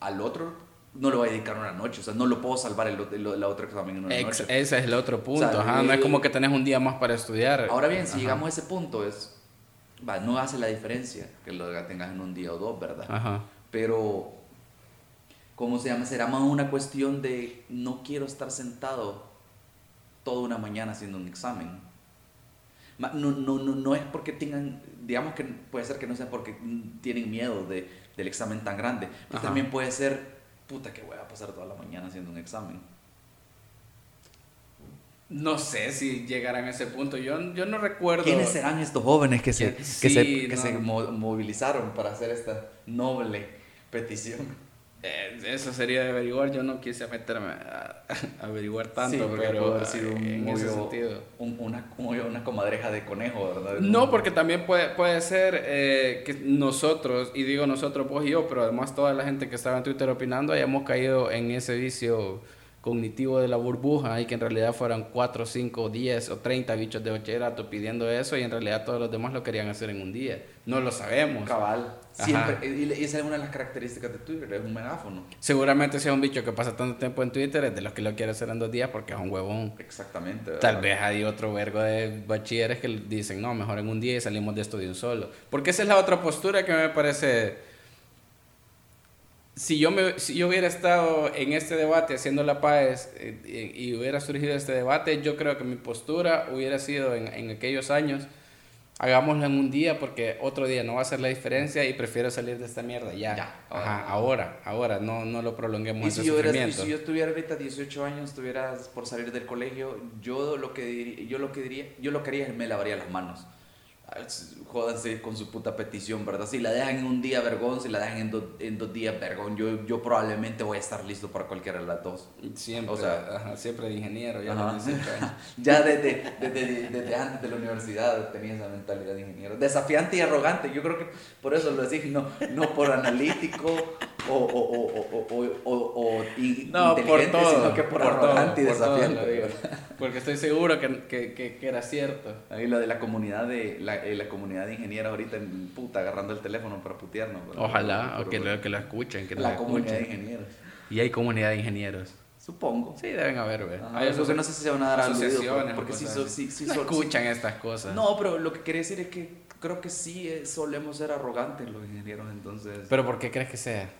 Al otro no lo voy a dedicar una noche, o sea, no lo puedo salvar el, el, otro examen en una noche. Ese es el otro punto, ajá, no es como que tenés un día más para estudiar. Ahora bien, si llegamos a ese punto, es, va, no hace la diferencia que lo tengas en un día o dos, ¿verdad? Ajá pero ¿cómo se llama? Será más una cuestión de no quiero estar sentado toda una mañana haciendo un examen. No, no, no, no es porque tengan, digamos que puede ser que no sea porque tienen miedo de, del examen tan grande, pero también puede ser, puta que voy a pasar toda la mañana haciendo un examen. No sé si llegarán a ese punto. Yo, yo no recuerdo. ¿Quiénes serán estos jóvenes que se, que se, que se movilizaron para hacer esta noble petición. Eh, eso sería de averiguar, yo no quise meterme a, averiguar tanto, pero sido un en ese sentido. una, una comadreja de conejo, ¿verdad? No, porque también puede, puede ser eh, que nosotros, y digo nosotros, vos y yo, pero además toda la gente que estaba en Twitter opinando, hayamos caído en ese vicio cognitivo de la burbuja y que en realidad fueran 4, 5, 10 o 30 bichos de bachillerato pidiendo eso y en realidad todos los demás lo querían hacer en un día. No lo sabemos. Cabal. Siempre, y esa es una de las características de Twitter, es un megáfono. Seguramente sea un bicho que pasa tanto tiempo en Twitter, es de los que lo quiere hacer en dos días porque es un huevón. Exactamente. Tal vez hay otro vergo de bachilleres que dicen, no, mejor en un día y salimos de esto de un solo. Porque esa es la otra postura que me parece si yo, me, si yo hubiera estado en este debate haciendo la paz eh, y, hubiera surgido este debate, yo creo que mi postura hubiera sido en, en, aquellos años, hagámoslo en un día porque otro día no va a hacer la diferencia y prefiero salir de esta mierda ya. Ajá, ahora, ahora, no, no lo prolonguemos. Y si, yo y si yo tuviera ahorita 18 años, estuvieras por salir del colegio, yo lo que diría, yo lo que diría, yo lo que haría es me lavaría las manos jódanse con su puta petición, ¿verdad? Si la dejan en un día, vergón, si la dejan en, en dos días, vergón, yo, yo probablemente voy a estar listo para cualquiera de las dos. Siempre, o sea, siempre de ingeniero, ya, ya desde, desde, desde, antes de la universidad tenía esa mentalidad de ingeniero. Desafiante y arrogante, yo creo que por eso lo decís, no, no por analítico o, o, o, o, no, inteligente, sino que por, arrogante y desafiante. porque estoy seguro que, que, que, era cierto. Ahí lo de la comunidad de la, eh, la comunidad de ingenieros ahorita en puta agarrando el teléfono para putearnos. Ojalá, o que, lo, que lo escuchen. Que la comunidad de ingenieros. Y hay comunidad de ingenieros. Supongo. Sí, deben haber, güey. que no sé si se van a dar asociaciones. Porque sí, sí, sí, no escuchan estas cosas. No, pero lo que quería decir es que creo que sí eh, solemos ser arrogantes los ingenieros, entonces. ¿Pero por qué crees que sea?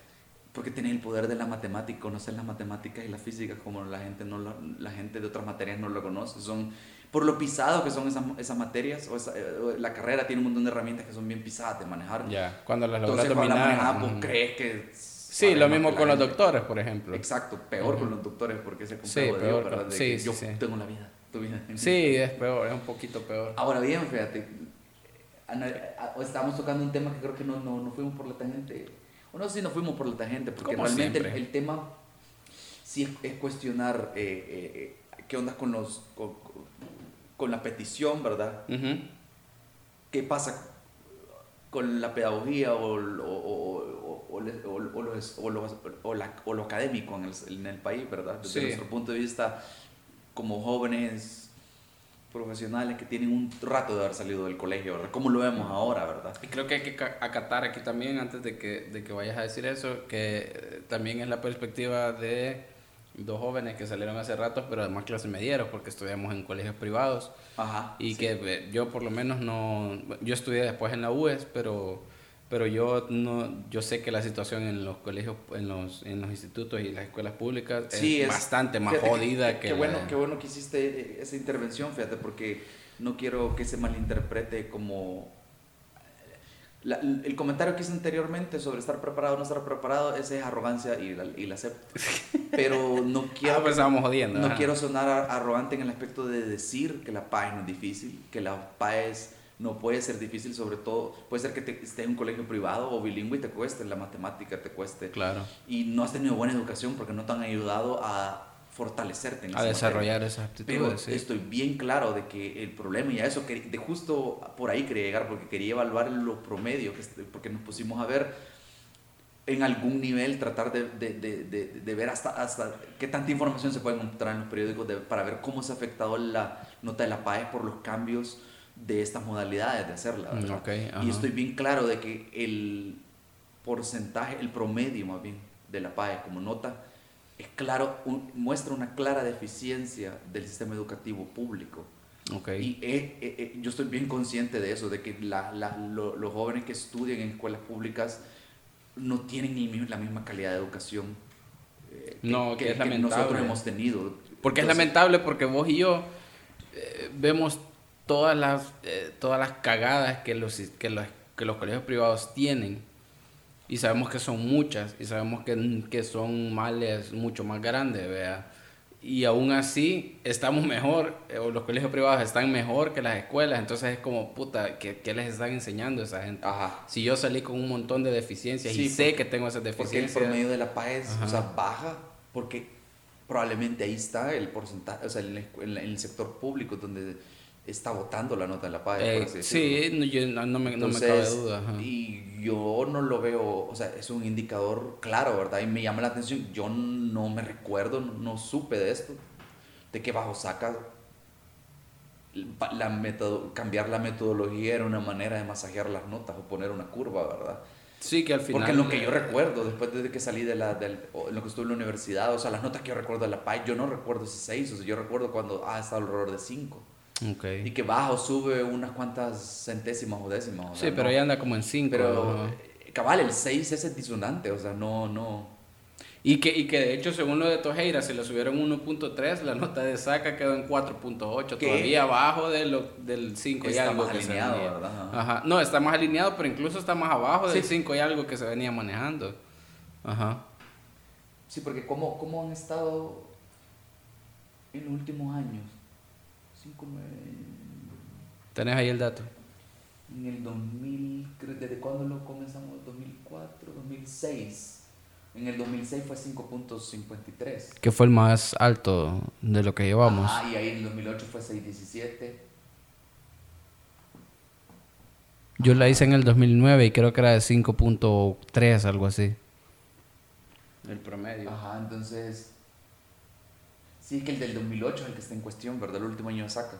Porque tienen el poder de la matemática, conocer las matemáticas y la física como la gente, no la, gente de otras materias no lo conoce. Son, por lo pisado que son esas, esas materias, o eh, la carrera tiene un montón de herramientas que son bien pisadas de manejar. Ya, cuando las logras dominar. Cuando pues, crees que... Sí, lo mismo con los doctores, por ejemplo. Exacto, peor con los doctores porque es el complejo de Dios, sí, yo tengo la vida, tu vida. Sí, es peor, es un poquito peor. Ahora bien, fíjate, estamos tocando un tema que creo que no, no, no fuimos por la tangente no sé si nos fuimos por la tangente, porque realmente el, tema sí es, cuestionar eh, eh, eh, qué onda con, los, con, la petición, ¿verdad? ¿Qué pasa con la pedagogía o, o, o, lo, académico en el, en el, país, ¿verdad? Desde nuestro punto de vista, como jóvenes profesionales que tienen un rato de haber salido del colegio, ¿verdad? Como lo vemos ahora, ¿verdad? Y creo que hay que acatar aquí también, antes de que, de que vayas a decir eso, que eh, también es la perspectiva de dos jóvenes que salieron hace rato, pero además clases medieros, porque estudiamos en colegios privados. Ajá, y que eh, yo por lo menos no, yo estudié después en la UES, pero pero yo no yo sé que la situación en los colegios en los, en los institutos y las escuelas públicas es, bastante más jodida que, qué bueno qué bueno que hiciste esa intervención fíjate porque no quiero que se malinterprete como el comentario que hice anteriormente sobre estar preparado o no estar preparado esa es arrogancia y la, y la acepto. Pero no quiero ah, pues jodiendo, no quiero sonar arrogante en el aspecto de decir que la PAE no es difícil que la PAE es no puede ser difícil, sobre todo, puede ser que te, estés en un colegio privado o bilingüe y te cueste, la matemática te cueste. Claro. Y no has tenido buena educación porque no te han ayudado a fortalecerte en A desarrollar esas aptitudes. Pero estoy bien claro de que el problema, y a eso, que de justo por ahí quería llegar, porque quería evaluar los promedios, porque nos pusimos a ver en algún nivel, tratar de, de, de, de, ver hasta, hasta qué tanta información se puede encontrar en los periódicos para ver cómo se ha afectado la nota de la PAE por los cambios de estas modalidades de hacerla. Mm, y estoy bien claro de que el porcentaje, el promedio más bien de la PAE como nota, es claro, muestra una clara deficiencia del sistema educativo público. Y yo estoy bien consciente de eso, de que la, los jóvenes que estudian en escuelas públicas no tienen la misma calidad de educación eh, no, que, nosotros hemos tenido. Porque es lamentable porque vos y yo eh, vemos todas las, eh, todas las cagadas que los, que, los, que los colegios privados tienen. Y sabemos que son muchas, y sabemos que, que son males mucho más grandes, vea. Y aún así estamos mejor, eh, o los colegios privados están mejor que las escuelas, entonces es como, puta, ¿qué, qué les están enseñando a esa gente? Ajá. Si yo salí con un montón de deficiencias y sé que tengo esas deficiencias. Porque el promedio de la PAES, o sea, baja, porque probablemente ahí está el porcentaje, o sea, en el sector público donde está votando la nota de la PAE. Eh, sí, no, no, me, no me cabe duda. Y yo no lo veo, o sea, es un indicador claro, ¿verdad? Y me llama la atención, yo no me recuerdo, no, supe de esto, de que bajo saca la metodo, cambiar la metodología era una manera de masajear las notas o poner una curva, ¿verdad? Sí, que al final... Porque lo que yo recuerdo, después de que salí de la, del, lo que estuve en la universidad, o sea, las notas que yo recuerdo de la PAE, yo no recuerdo ese 6, o sea, yo recuerdo cuando, ah, estaba alrededor de 5. Y que baja o sube unas cuantas centésimas o décimas. sí, pero ya anda como en 5. Pero, cabal, el 6 es disonante, o sea, no, no. Y que, y que de hecho, según lo de Tojeira, se lo subieron 1.3, la nota de saca quedó en 4.8, todavía abajo de lo, del 5 y algo. Más que alineado, ¿verdad? Ajá. No, está más alineado, pero incluso está más abajo del 5 y algo que se venía manejando. Ajá. Sí, porque ¿cómo, cómo han estado en los últimos años? ¿Tenés ahí el dato? En el 2000, ¿desde cuándo lo comenzamos? 2004, 2006. En el 2006 fue 5.53. Que fue el más alto de lo que llevamos. Ah, y ahí en el 2008 fue 6.17. Yo la hice en el 2009 y creo que era de 5.3, algo así. El promedio. Ajá, entonces... Sí, que el del 2008 es el que está en cuestión, ¿verdad? El último año de saca.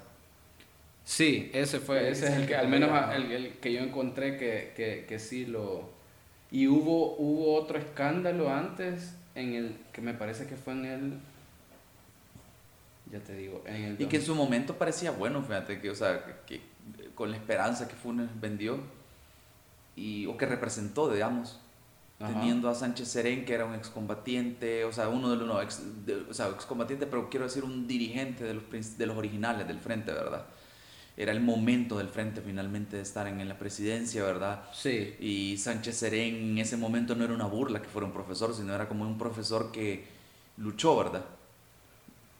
Sí, ese fue, ese es el que, al menos el, que yo encontré que, que, que sí lo y hubo, hubo otro escándalo antes en el que me parece que fue en el ya te digo, en el y que en su momento parecía bueno, fíjate que o sea, que, con la esperanza que Funes vendió y o que representó, digamos, teniendo a Sánchez Serén que era un excombatiente, o sea, uno de los no, ex, o sea, excombatiente, pero quiero decir un dirigente de los de los originales del frente, ¿verdad? era el momento del frente finalmente de estar en, la presidencia, ¿verdad? Sí. Y Sánchez Serén en ese momento no era una burla que fuera un profesor, sino era como un profesor que luchó, ¿verdad?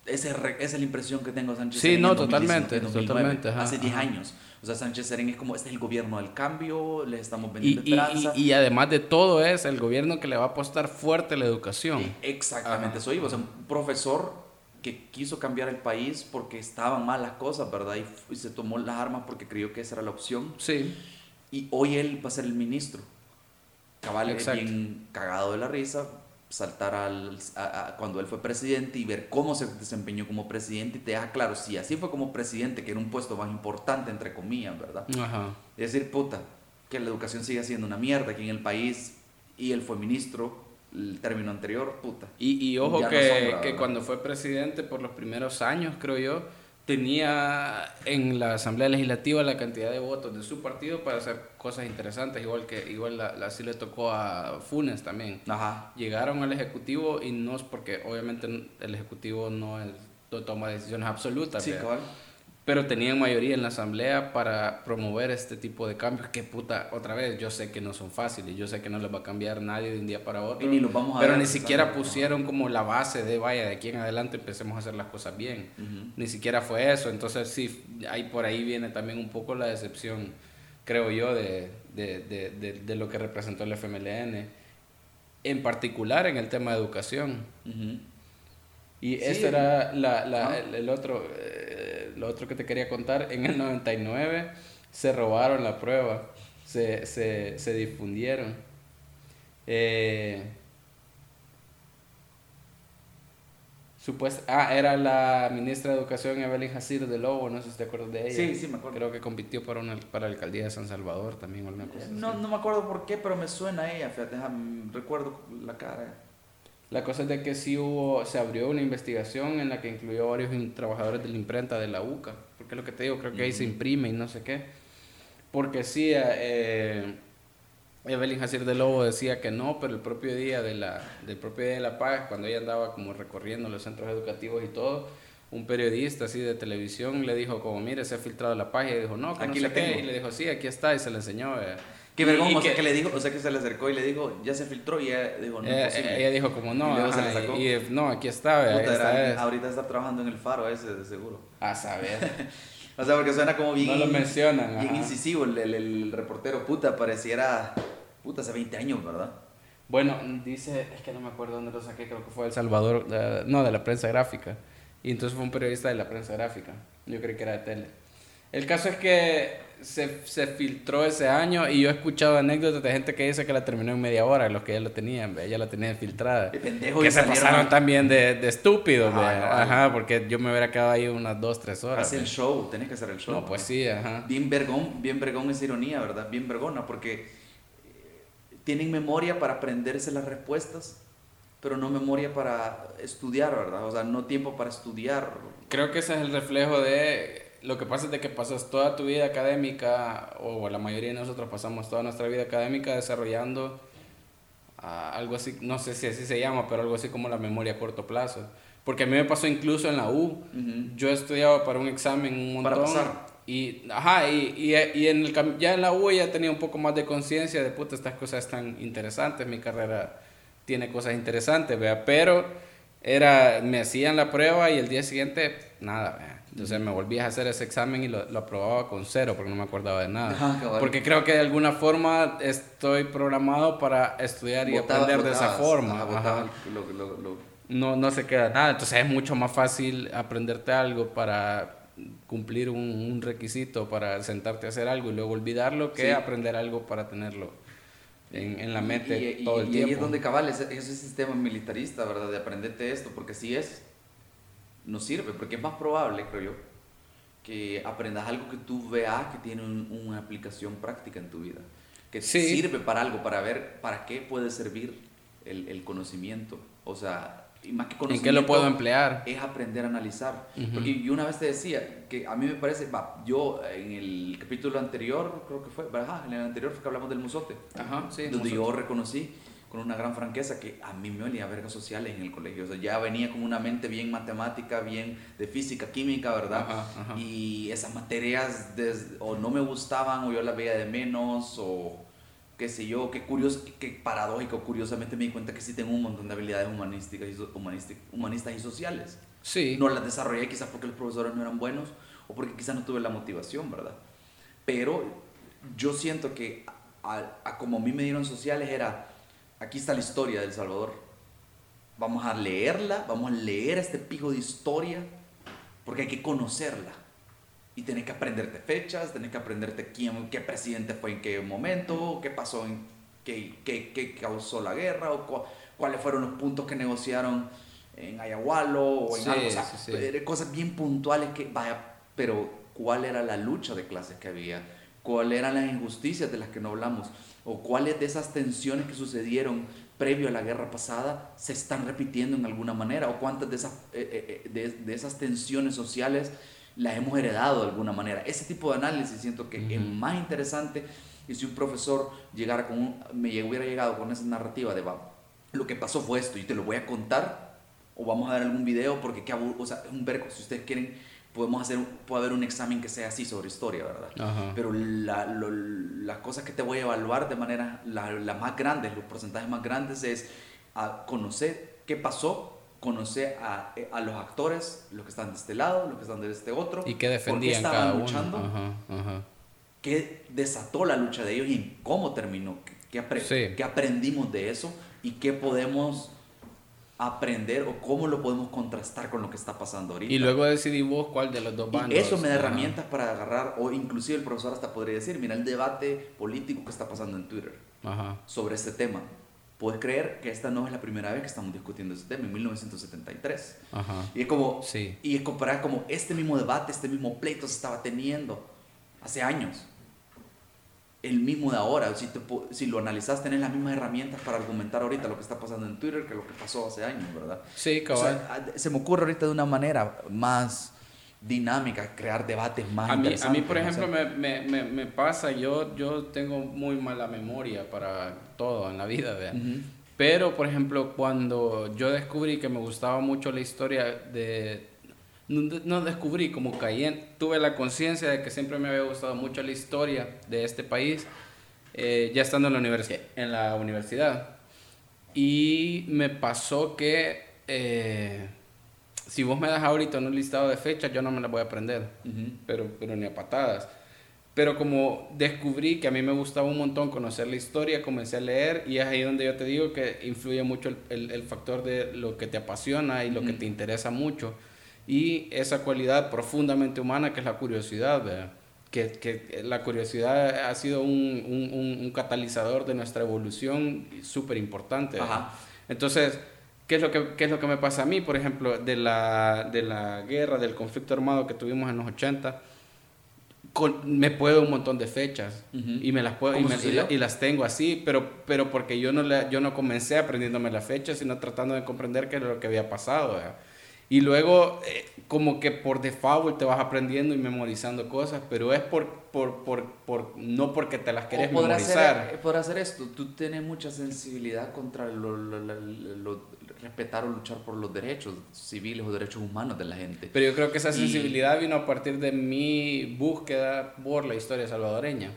Esa es, la impresión que tengo de Sánchez sí, no, totalmente, totalmente. hace 10 años. O sea, Sánchez Serén es como, este es el gobierno del cambio, le estamos vendiendo y, esperanza. Y, además de todo es el gobierno que le va a apostar fuerte la educación. exactamente, soy, o sea, un profesor que quiso cambiar el país porque estaban mal las cosas, ¿verdad? Y, se tomó las armas porque creyó que esa era la opción. Sí. Y hoy él va a ser el ministro. Cabal es bien cagado de la risa saltar al, cuando él fue presidente y ver cómo se desempeñó como presidente y te deja claro, si así fue como presidente, que era un puesto más importante, entre comillas, ¿verdad? Ajá. Es decir, puta, que la educación sigue siendo una mierda aquí en el país y él fue ministro el término anterior, puta. Y, y ojo que, que cuando fue presidente por los primeros años, creo yo, tenía en la Asamblea Legislativa la cantidad de votos de su partido para hacer cosas interesantes, igual que igual así le tocó a Funes también. Ajá. Llegaron al Ejecutivo y no es porque obviamente el Ejecutivo no, es, no toma decisiones absolutas. Sí, pero tenían mayoría en la asamblea para promover este tipo de cambios que puta, otra vez, yo sé que no son fáciles, yo sé que no les va a cambiar nadie de un día para otro, ni los vamos a pero ni siquiera pusieron como la base de, vaya, de aquí en adelante empecemos a hacer las cosas bien, ni siquiera fue eso, entonces sí, ahí por ahí viene también un poco la decepción, creo yo, de, de, de, de, lo que representó el FMLN, en particular en el tema de educación. Y ese era la, la, el, otro, eh, lo otro que te quería contar. En el 99 se robaron la prueba, se, se, se difundieron. Eh, ah, era la ministra de Educación Evelyn Jacir de Lobo, no sé si te acuerdas de ella. Sí, sí, me acuerdo. Creo que compitió para, una, para la alcaldía de San Salvador también o alguna cosa. No, no me acuerdo por qué, pero me suena a ella, fíjate, recuerdo la cara. La cosa es de que sí hubo, se abrió una investigación en la que incluyó varios trabajadores de la imprenta de la UCA, porque es lo que te digo, creo que ahí se imprime y no sé qué. Porque sí, eh, Evelyn Jacir de Lobo decía que no, pero el propio día de la, del propio día de la paz, cuando ella andaba como recorriendo los centros educativos y todo, un periodista así de televisión le dijo como, mire, se ha filtrado la página, y dijo, no, que aquí no sé y le dijo, sí, aquí está, y se le enseñó. Eh, Qué vergüenza, o sea que le dijo, o sea que se le acercó y le dijo, ya se filtró y ella dijo, no es posible. Ella dijo como no, y, no, aquí está, ahorita está trabajando en el faro ese, de seguro. A saber. o sea, porque suena como bien, no lo mencionan, bien incisivo el, el, reportero, puta, pareciera, puta, hace 20 años, ¿verdad? Bueno, dice, es que no me acuerdo dónde lo saqué, creo que fue El Salvador, no, de la prensa gráfica. Y entonces fue un periodista de la prensa gráfica. Yo creí que era de tele. El caso es que se, se, filtró ese año y yo he escuchado anécdotas de gente que dice que la terminó en media hora, los que ya lo tenían, ella la tenía filtrada. que se pasaron también de, de estúpidos, ajá, porque yo me hubiera quedado ahí unas dos, tres horas. Hacer el show, tenés que hacer el show. No, pues sí, ajá. Bien vergón, bien vergón es ironía, ¿verdad? Bien vergona, porque eh, tienen memoria para aprenderse las respuestas, pero no memoria para estudiar, ¿verdad? O sea, no tiempo para estudiar. Creo que ese es el reflejo de lo que pasa es de que pasas toda tu vida académica, o la mayoría de nosotros pasamos toda nuestra vida académica desarrollando ah, algo así, no sé si así se llama, pero algo así como la memoria a corto plazo. Porque a mí me pasó incluso en la U. Yo estudiaba para un examen un montón. Para pasar. Y, ajá, y, y, en el, ya en la U ya tenía un poco más de conciencia de, puta, estas cosas están interesantes, mi carrera tiene cosas interesantes, vea, pero era, me hacían la prueba y el día siguiente, nada, vea Entonces me volví a hacer ese examen y lo, aprobaba con cero porque no me acordaba de nada. porque creo que de alguna forma estoy programado para estudiar y aprender de esa forma. no, no se queda nada. Entonces es mucho más fácil aprenderte algo para cumplir un, requisito, para sentarte a hacer algo y luego olvidarlo que aprender algo para tenerlo en, en la mente todo el tiempo. Y ahí es donde cabal, ese, ese sistema militarista, ¿verdad? De aprenderte esto, porque si es no sirve, porque es más probable, creo yo, que aprendas algo que tú veas que tiene una aplicación práctica en tu vida, que sirve para algo, para ver para qué puede servir el, conocimiento. O sea, y más que conocimiento. ¿En qué lo puedo emplear? Es aprender a analizar. Porque yo una vez te decía que a mí me parece, va, yo en el capítulo anterior, creo que fue, en el anterior fue que hablamos del musote, Ajá, sí, donde yo reconocí con una gran franqueza que a mí me olía vergas sociales en el colegio. O sea, ya venía con una mente bien matemática, bien de física, química, ¿verdad? Y esas materias o no me gustaban o yo las veía de menos o qué sé yo, qué curioso, qué paradójico, curiosamente me di cuenta que sí tengo un montón de habilidades humanísticas y, humanistas y sociales. Sí. No las desarrollé quizás porque los profesores no eran buenos o porque quizás no tuve la motivación, ¿verdad? Pero yo siento que a como a mí me dieron sociales era aquí está la historia de El Salvador. Vamos a leerla, vamos a leer este pijo de historia, porque hay que conocerla. Y tenés que aprenderte fechas, tenés que aprenderte quién, qué presidente fue en qué momento, qué pasó, en qué, qué, qué causó la guerra, o cuáles fueron los puntos que negociaron en Ayahualo, o en algo. O cosas bien puntuales que, vaya, pero cuál era la lucha de clases que había, cuáles eran las injusticias de las que no hablamos o cuáles de esas tensiones que sucedieron previo a la guerra pasada se están repitiendo en alguna manera o cuántas de esas, eh, eh, eh, de, esas tensiones sociales las hemos heredado de alguna manera. Ese tipo de análisis siento que es más interesante y si un profesor llegara con me hubiera llegado con esa narrativa de lo que pasó fue esto y te lo voy a contar o vamos a dar algún video porque qué o sea, es un verco, si ustedes quieren podemos hacer, puede haber un examen que sea así sobre historia, ¿verdad? Pero la, las cosas que te voy a evaluar de manera, las la más grandes, los porcentajes más grandes es a conocer qué pasó, conocer a, a, los actores, los que están de este lado, los que están de este otro. Y qué defendían por qué estaban luchando, qué desató la lucha de ellos y cómo terminó, qué, qué aprendimos de eso y qué podemos aprender o cómo lo podemos contrastar con lo que está pasando ahorita. Y luego decidimos cuál de los dos bandos. Y eso me da herramientas para agarrar, o inclusive el profesor hasta podría decir, mira el debate político que está pasando en Twitter sobre este tema. Puedes creer que esta no es la primera vez que estamos discutiendo este tema, en 1973. Y es como, sí. y es comparar como este mismo debate, este mismo pleito se estaba teniendo hace años el mismo de ahora. Si, si lo analizas, tenés las mismas herramientas para argumentar ahorita lo que está pasando en Twitter que lo que pasó hace años, ¿verdad? Sí, cabal. se me ocurre ahorita de una manera más dinámica, crear debates más a mí, A mí, por ejemplo, me, me, me, pasa, yo, yo tengo muy mala memoria para todo en la vida, ¿verdad? Pero, por ejemplo, cuando yo descubrí que me gustaba mucho la historia de no, descubrí, como caí en, tuve la conciencia de que siempre me había gustado mucho la historia de este país, eh, ya estando en la, universidad, en la universidad. Y me pasó que eh, si vos me das ahorita un listado de fechas, yo no me las voy a aprender, pero, pero ni a patadas. Pero como descubrí que a mí me gustaba un montón conocer la historia, comencé a leer y es ahí donde yo te digo que influye mucho el, el, factor de lo que te apasiona y lo que te interesa mucho y esa cualidad profundamente humana que es la curiosidad, Que, que, la curiosidad ha sido un, un, un catalizador de nuestra evolución súper importante. Entonces, ¿qué es, lo que, ¿qué es lo que me pasa a mí, por ejemplo, de la, de la guerra, del conflicto armado que tuvimos en los 80? me puedo un montón de fechas y me las puedo y, y, las tengo así, pero, pero porque yo no, yo no comencé aprendiéndome las fechas, sino tratando de comprender qué era lo que había pasado. Y luego, eh, como que por default te vas aprendiendo y memorizando cosas, pero es por, por, por, por no porque te las quieres memorizar. Hacer, por hacer esto, tú tienes mucha sensibilidad contra lo, lo, respetar o luchar por los derechos civiles o derechos humanos de la gente. Pero yo creo que esa sensibilidad vino a partir de mi búsqueda por la historia salvadoreña.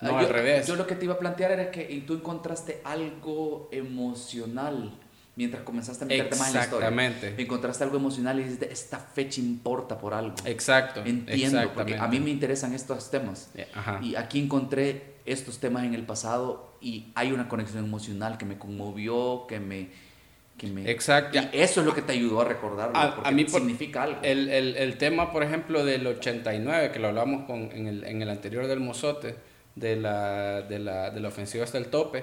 No yo, al revés. Yo lo que te iba a plantear era que tú encontraste algo emocional mientras comenzaste a meterte más en la historia. Exactamente. Encontraste algo emocional y dices, esta fecha importa por algo. Exacto. Entiendo, porque a mí me interesan estos temas. Eh, y aquí encontré estos temas en el pasado y hay una conexión emocional que me conmovió, que me... Que me Exacto. Y eso es lo que te ayudó a recordarlo, a, porque mí significa algo. El, el, el, tema, por ejemplo, del 89, que lo hablamos con, en, el, en el anterior del Mozote, de la, de la, de la ofensiva hasta el tope,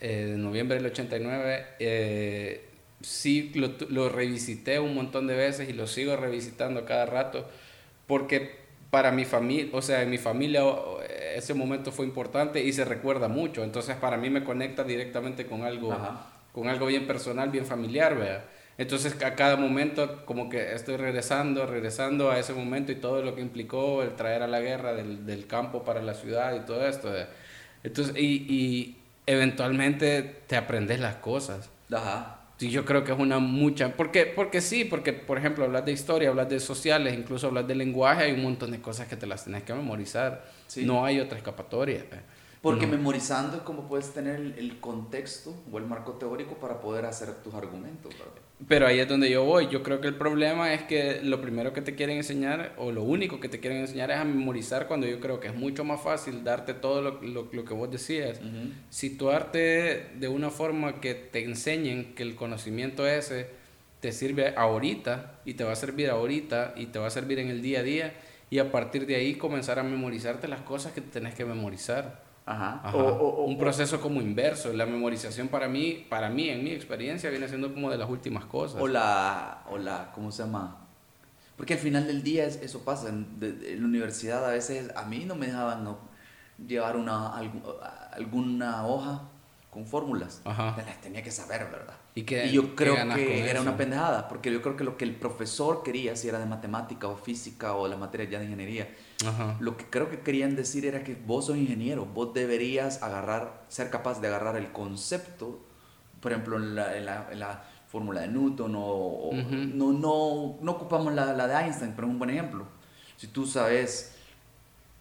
eh, de noviembre del 89, eh, sí lo, lo, revisité un montón de veces y lo sigo revisitando cada rato, porque para mi familia, o sea, en mi familia ese momento fue importante y se recuerda mucho, entonces para mí me conecta directamente con algo, con algo bien personal, bien familiar, ¿vea? Entonces a cada momento como que estoy regresando, regresando a ese momento y todo lo que implicó el traer a la guerra del, del campo para la ciudad y todo esto. Entonces, y, y, eventualmente te aprendes las cosas. Ajá. Sí, yo creo que es una mucha, porque, porque sí, porque por ejemplo hablas de historia, hablas de sociales, incluso hablas de lenguaje, hay un montón de cosas que te las tenés que memorizar. No hay otra escapatoria. Porque memorizando es como puedes tener el, contexto o el marco teórico para poder hacer tus argumentos. Pero ahí es donde yo voy. Yo creo que el problema es que lo primero que te quieren enseñar, o lo único que te quieren enseñar es a memorizar, cuando yo creo que es mucho más fácil darte todo lo, lo, que vos decías. Situarte de una forma que te enseñen que el conocimiento ese te sirve ahorita y te va a servir ahorita y te va a servir en el día a día y a partir de ahí comenzar a memorizarte las cosas que tenés que memorizar. Ajá. O, un proceso como inverso. La memorización para mí, para mí, en mi experiencia, viene siendo como de las últimas cosas. O la, o la ¿cómo se llama? Porque al final del día eso pasa. En, la universidad a veces a mí no me dejaban llevar una, alguna hoja con fórmulas. Las tenía que saber, ¿verdad? Y, que, yo creo que era una pendejada, porque yo creo que lo que el profesor quería, si era de matemática o física o la materia ya de ingeniería, lo que creo que querían decir era que vos sos ingeniero, vos deberías agarrar, ser capaz de agarrar el concepto, por ejemplo, en la, en la, en la fórmula de Newton o, no, no, no ocupamos la, la, de Einstein, pero es un buen ejemplo. Si tú sabes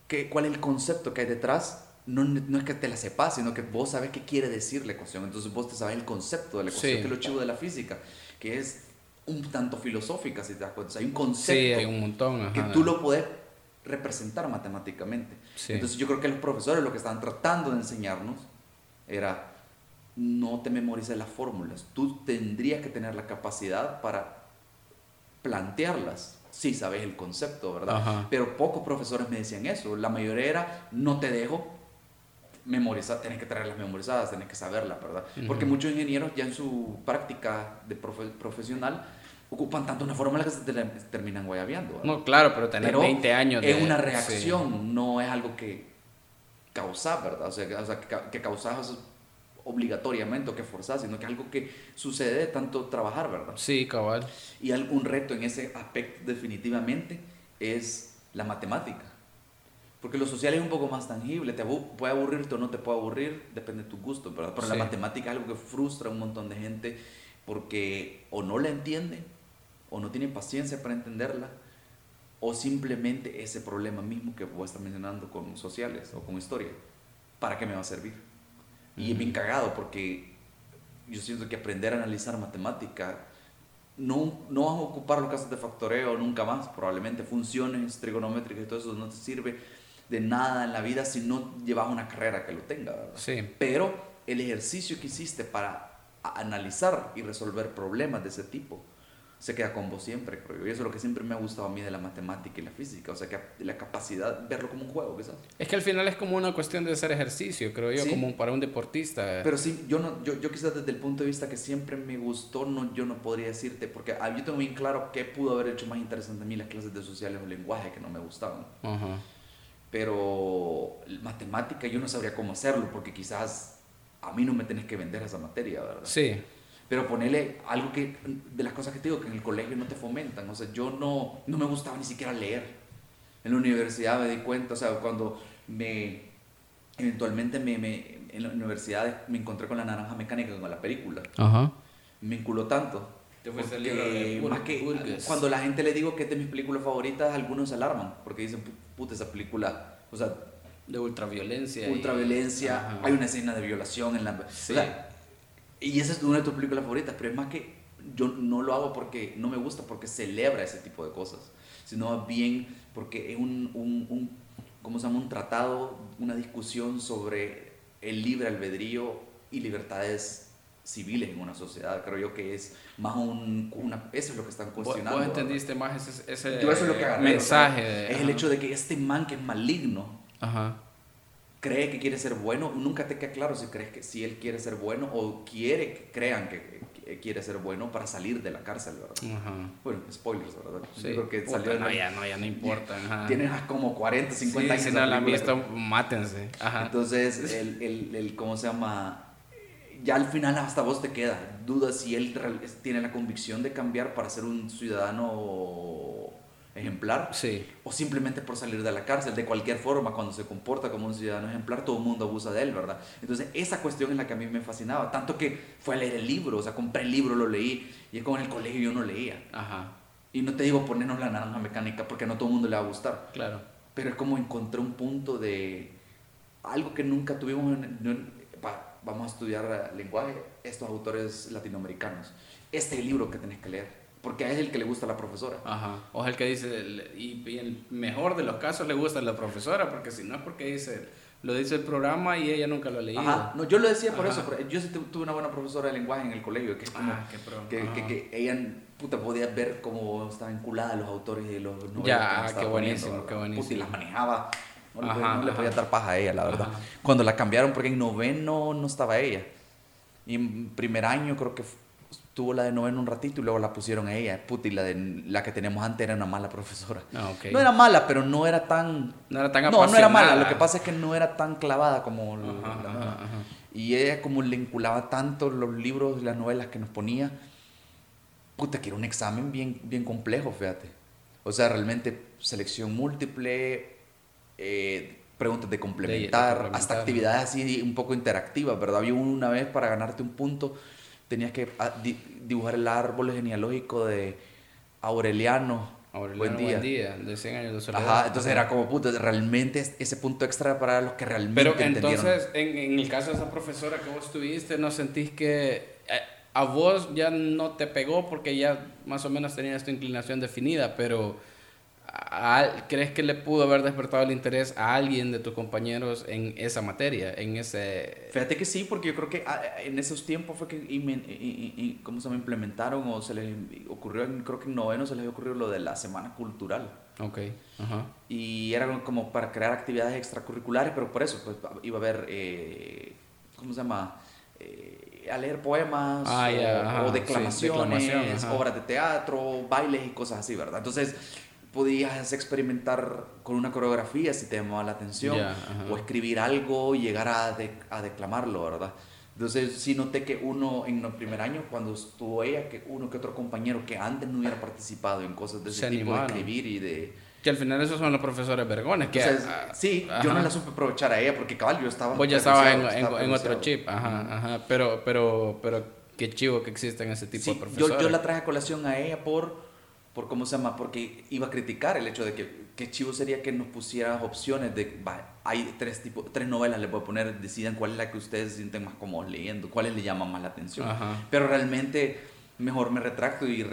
que, cuál es el concepto que hay detrás, no, no, es que te la sepas, sino que vos sabes qué quiere decir la ecuación. Entonces vos te sabes el concepto de la ecuación, que es lo chivo de la física, que es un tanto filosófica, si te das cuenta. hay un concepto sí, hay un montón, que tú lo puedes representar matemáticamente. Entonces yo creo que los profesores lo que estaban tratando de enseñarnos era no te memorices las fórmulas, tú tendrías que tener la capacidad para plantearlas. Sí, sabes el concepto, ¿verdad? Pero pocos profesores me decían eso. La mayoría era, no te dejo, memorizar, tenés que traerlas memorizadas, tenés que saberlas, ¿verdad? Porque muchos ingenieros ya en su práctica de profesional ocupan tanto una fórmula que se terminan guayabeando. No, claro, pero tener 20 años de... Es una reacción, no es algo que causas, ¿verdad? O sea, que, o sea, que, causas obligatoriamente o que forzas, sino que es algo que sucede de tanto trabajar, ¿verdad? Sí, cabal. Y algún reto en ese aspecto definitivamente es la matemática. Porque lo social es un poco más tangible, te puede aburrirte o no te puede aburrir, depende de tu gusto, ¿verdad? Pero la matemática es algo que frustra a un montón de gente porque o no la entiende o no tiene paciencia para entenderla o simplemente ese problema mismo que vos estás mencionando con sociales o con historia, ¿para qué me va a servir? Y es bien cagado porque yo siento que aprender a analizar matemática no, no vas a ocupar los casos de factoreo nunca más, probablemente funciones trigonométricas y todo eso no te sirve de nada en la vida si no llevas una carrera que lo tenga, ¿verdad? Sí. Pero el ejercicio que hiciste para analizar y resolver problemas de ese tipo se queda con vos siempre, creo yo. Y eso es lo que siempre me ha gustado a mí de la matemática y la física. O sea, que la capacidad de verlo como un juego, quizás. Es que al final es como una cuestión de hacer ejercicio, creo yo, como para un deportista. Pero sí, yo, no, yo, yo quizás desde el punto de vista que siempre me gustó, no, yo no podría decirte, porque ah, yo tengo bien claro qué pudo haber hecho más interesante a mí las clases de sociales o lenguaje que no me gustaban. Ajá pero matemática yo no sabría cómo hacerlo porque quizás a mí no me tenés que vender esa materia, ¿verdad? Sí. Pero ponerle algo que, de las cosas que te digo, que en el colegio no te fomentan, o sea, yo no, no me gustaba ni siquiera leer. En la universidad me di cuenta, o sea, cuando me, eventualmente me, me en la universidad me encontré con la naranja mecánica, con la película. Ajá. Me inculó tanto. Te fuiste el libro de más que cuando la gente le digo que es de mis películas favoritas, algunos se alarman porque dicen, puta, esa película, o sea, de ultraviolencia. Ultraviolencia, hay una escena de violación en la... O sea, Y esa es una de tus películas favoritas, pero es más que yo no lo hago porque no me gusta, porque celebra ese tipo de cosas, sino bien porque es un, un, un ¿cómo se llama? Un tratado, una discusión sobre el libre albedrío y libertades civiles en una sociedad. Creo yo que es más un, una, eso es lo que están cuestionando. ¿Vos, entendiste más ese, ese yo eso es lo que mensaje? es el hecho de que este man que es maligno, Ajá cree que quiere ser bueno, nunca te queda claro si crees que si él quiere ser bueno o quiere que crean que, quiere ser bueno para salir de la cárcel, ¿verdad? Bueno, spoilers, ¿verdad? Sí. Creo que salió no, ya no, ya no importa. Tienes como 40, 50 años. Si no la han visto, mátense. Ajá. Entonces, el, el, el, ¿cómo se llama? Ya al final hasta vos te queda dudas si él tiene la convicción de cambiar para ser un ciudadano ejemplar sí. o simplemente por salir de la cárcel. De cualquier forma, cuando se comporta como un ciudadano ejemplar, todo el mundo abusa de él, ¿verdad? Entonces, esa cuestión es la que a mí me fascinaba. Tanto que fue a leer el libro, o sea, compré el libro, lo leí, y es como en el colegio yo no leía. Ajá. Y no te digo ponernos la naranja mecánica porque no todo el mundo le va a gustar. Claro. Pero es como encontré un punto de algo que nunca tuvimos. vamos a estudiar lenguaje, estos autores latinoamericanos. Este es el libro que tenés que leer porque es el que le gusta a la profesora. Ajá. O es el que dice, y, y el mejor de los casos le gusta a la profesora, porque si no es porque dice, lo dice el programa y ella nunca lo ha leído. Ajá. No, yo lo decía por eso, yo sí tuve una buena profesora de lenguaje en el colegio, que es como, ah, que, que, que, ella puta, podía ver cómo estaban enculadas los autores y los novelas. Ya, qué buenísimo, qué buenísimo. Puta, y las manejaba. No, le, podía, dar paja a ella, la verdad. Cuando la cambiaron, porque en noveno no estaba ella. Y en primer año creo que tuvo la de noveno un ratito y luego la pusieron a ella. Puta, y la, de, la que teníamos antes era una mala profesora. Ah, okay. No era mala, pero no era tan... No era tan No, no era mala. Lo que pasa es que no era tan clavada como la, Y ella como le enculaba tanto los libros y las novelas que nos ponía. Puta, que era un examen bien, bien complejo, fíjate. O sea, realmente selección múltiple, eh, preguntas de complementar, hasta actividades así un poco interactivas, ¿verdad? Había una vez para ganarte un punto tenías que ah, dibujar el árbol genealógico de Aureliano. Aureliano buen día. de 100 años de. Ajá, entonces era como, puto, realmente ese punto extra para los que realmente Pero entonces, en, en, el caso de esa profesora que vos tuviste, ¿no sentís que eh, a vos ya no te pegó porque ya más o menos tenías tu inclinación definida, pero ¿crees que le pudo haber despertado el interés a alguien de tus compañeros en esa materia, en ese... Fíjate que sí, porque yo creo que ah, en esos tiempos fue que, ¿cómo se me implementaron? O se les ocurrió, creo que en noveno se les ocurrió lo de la semana cultural. Ok, Y era como para crear actividades extracurriculares, pero por eso pues, iba a haber, eh, ¿cómo se llama? Eh, a leer poemas ah, o, declamaciones, obras de teatro, bailes y cosas así, ¿verdad? Entonces podías experimentar con una coreografía si te llamaba la atención, o escribir algo y llegar a, a, declamarlo, ¿verdad? Entonces sí noté que uno en el primer año, cuando estuvo ella, que uno que otro compañero que antes no hubiera participado en cosas de ese tipo, de escribir y de... Que al final esos son los profesores vergones. Que, sí, yo no la supe aprovechar a ella porque cabal yo estaba... Pues ya estaba en, en, otro chip, ajá, ajá, pero, pero, pero qué chivo que existen ese tipo de profesores. Yo, yo la traje a colación a ella por por cómo se llama, porque iba a criticar el hecho de que qué chivo sería que nos pusieran opciones de, hay tres, tipo, tres novelas, le voy a poner, decidan cuál es la que ustedes se sienten más cómodos leyendo, cuáles le llaman más la atención. Pero realmente mejor me retracto y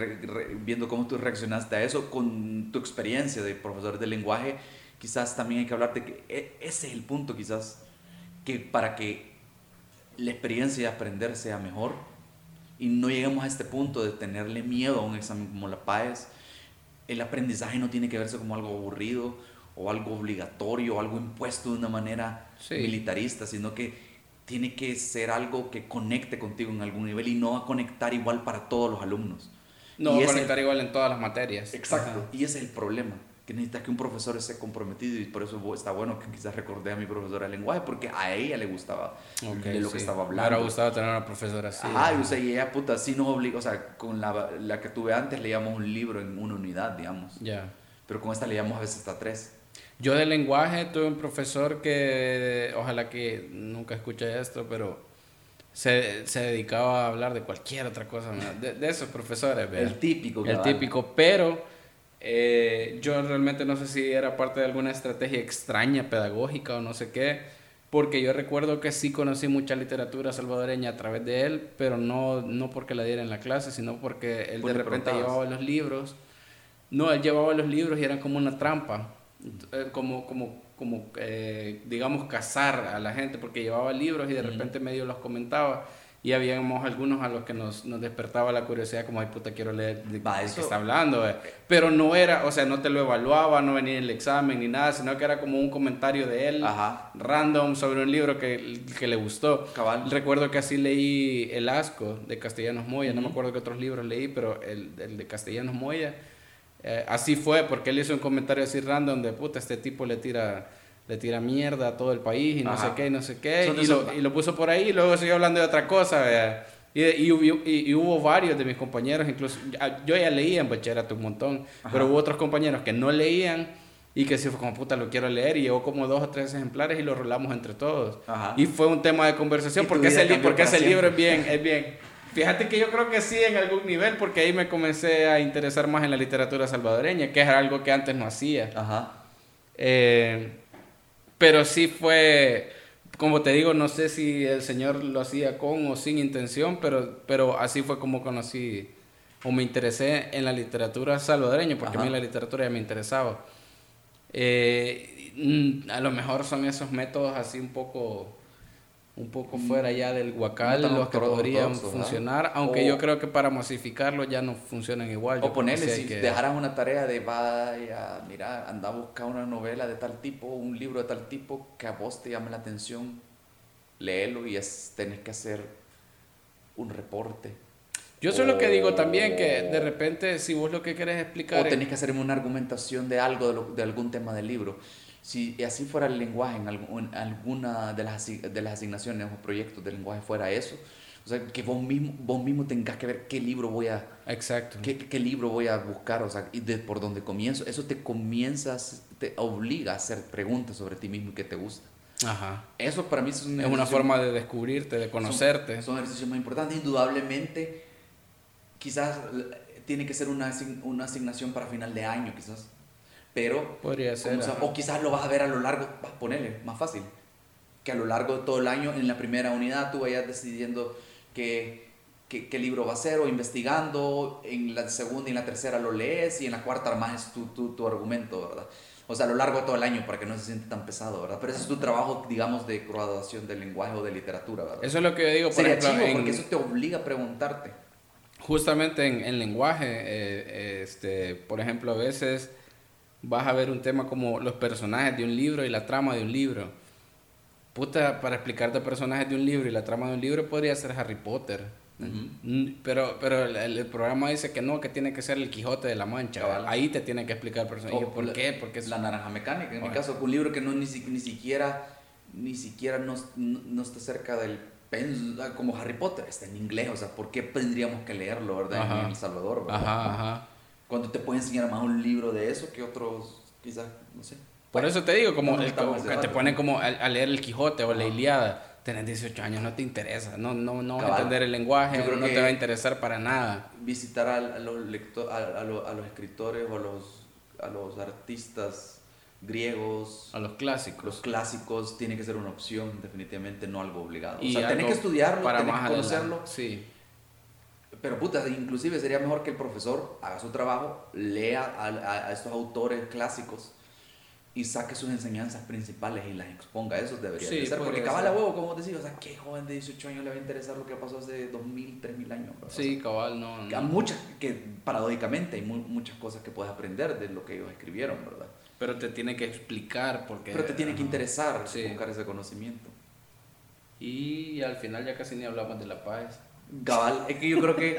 viendo cómo tú reaccionaste a eso, con tu experiencia de profesor de lenguaje, quizás también hay que hablar de que e, ese es el punto quizás, que para que la experiencia de aprender sea mejor, y no lleguemos a este punto de tenerle miedo a un examen como la PAES, el aprendizaje no tiene que verse como algo aburrido o algo obligatorio o algo impuesto de una manera militarista, sino que tiene que ser algo que conecte contigo en algún nivel y no va a conectar igual para todos los alumnos. No va a conectar igual en todas las materias. Exacto, y ese es el problema que necesita que un profesor esté comprometido y por eso está bueno que quizás recordé a mi profesora de lenguaje porque a ella le gustaba de lo que estaba hablando. Me gustaba tener una profesora así. Y, o sea, y ella puta sí nos obliga, o sea, con la, la, que tuve antes leíamos un libro en una unidad, digamos. Ya. Pero con esta leíamos a veces hasta tres. Yo de lenguaje tuve un profesor que, ojalá que nunca escuche esto, pero se, se dedicaba a hablar de cualquier otra cosa, de, de esos profesores. El típico. El típico, pero eh, yo realmente no sé si era parte de alguna estrategia extraña pedagógica o no sé qué, porque yo recuerdo que sí conocí mucha literatura salvadoreña a través de él, pero no, no porque la diera en la clase, sino porque él de repente llevaba los libros. No, él llevaba los libros y eran como una trampa, eh, como, como, como eh, digamos, cazar a la gente, porque llevaba libros y de repente medio los comentaba y habíamos algunos a los que nos, nos despertaba la curiosidad como, ay puta, quiero leer de, qué está hablando. Eh. Pero no era, o sea, no te lo evaluaba, no venía en el examen ni nada, sino que era como un comentario de él, random, sobre un libro que, que le gustó. Cabal. Recuerdo que así leí El Asco de Castellanos Moya, no me acuerdo qué otros libros leí, pero el, el de Castellanos Moya, eh, así fue, porque él hizo un comentario así random de, puta, este tipo le tira le tira mierda a todo el país y no sé qué y no sé qué. Y lo, y lo, puso por ahí y luego siguió hablando de otra cosa. Y, y, y, hubo varios de mis compañeros, incluso yo ya leía en bachillerato un montón, pero hubo otros compañeros que no leían y que sí fue como puta, lo quiero leer y llevó como dos o tres ejemplares y lo rolamos entre todos. Y fue un tema de conversación porque ese, porque ese libro es bien, es bien. Fíjate que yo creo que sí en algún nivel porque ahí me comencé a interesar más en la literatura salvadoreña, que es algo que antes no hacía. Ajá. Eh, pero sí fue, como te digo, no sé si el Señor lo hacía con o sin intención, pero, pero así fue como conocí o me interesé en la literatura salvadoreña, porque a mí la literatura ya me interesaba. Eh, mm, a lo mejor son esos métodos así un poco un poco mm. fuera ya del guacal, los que podrían funcionar, aunque yo creo que para masificarlo ya no funcionan igual. O ponerle, si, dejaran una tarea de vaya, mira, anda a buscar una novela de tal tipo, un libro de tal tipo que a vos te llame la atención, léelo y es, tenés que hacer un reporte. Yo sé lo que digo también, que de repente si vos lo que querés explicar... O tenés que hacer una argumentación de algo, de, de algún tema del libro si así fuera el lenguaje en, alguna de las, de las asignaciones o proyectos del lenguaje fuera eso, o sea, que vos mismo, vos mismo tengas que ver qué libro voy a... Exacto. Qué, qué libro voy a buscar, o sea, y de, por dónde comienzo. Eso te comienzas, te obliga a hacer preguntas sobre ti mismo y qué te gusta. Ajá. Eso para mí es, es una forma de descubrirte, de conocerte. Son, son ejercicios muy importantes. Indudablemente, quizás tiene que ser una, una asignación para final de año, quizás pero, Podría ser. O, quizás lo vas a ver a lo largo, vas a ponerle más fácil, que a lo largo de todo el año, en la primera unidad, tú vayas decidiendo qué, qué, libro va a ser o investigando, en la segunda y en la tercera lo lees y en la cuarta armas tu, tu, tu argumento, ¿verdad? O sea, a lo largo de todo el año para que no se siente tan pesado, ¿verdad? Pero ese es tu trabajo, digamos, de graduación del lenguaje o de literatura, ¿verdad? Eso es lo que yo digo, por Sería ejemplo, chivo porque eso te obliga a preguntarte. Justamente en, en lenguaje, eh, este, por ejemplo, a veces vas a ver un tema como los personajes de un libro y la trama de un libro. Puta, para explicarte personajes de un libro y la trama de un libro podría ser Harry Potter. Pero, pero el, programa dice que no, que tiene que ser el Quijote de la Mancha. Ahí te tiene que explicar personajes. ¿Por qué? Porque es la naranja mecánica. En mi caso, un libro que no ni, ni siquiera ni siquiera no, no, está cerca del como Harry Potter, está en inglés, o sea, ¿por qué tendríamos que leerlo, verdad? En El Salvador, ¿verdad? Ajá, ajá cuando te puede enseñar más un libro de eso que otros, quizás, no sé. Por eso te digo, como, que te ponen como a, leer el Quijote o la Iliada. Tenés 18 años, no te interesa, no, no, no vas a entender el lenguaje, no te va a interesar para nada. Visitar a, los, lectores, a, los escritores o a los, a los artistas griegos. A los clásicos. Los clásicos tiene que ser una opción, definitivamente no algo obligado. o sea, tenés que estudiarlo, para tenés que conocerlo. Sí. Pero puta, inclusive sería mejor que el profesor haga su trabajo, lea a, estos autores clásicos y saque sus enseñanzas principales y las exponga. Eso debería ser. Porque cabal a huevo, como decís, o sea, ¿qué joven de 18 años le va a interesar lo que pasó hace 2000, 3000 años? Sí, cabal, no, no. Muchas, que paradójicamente hay muchas cosas que puedes aprender de lo que ellos escribieron, ¿verdad? Pero te tiene que explicar porque... Pero te tiene que interesar buscar ese conocimiento. Y al final ya casi ni hablamos de la paz. Gabal, es que yo creo que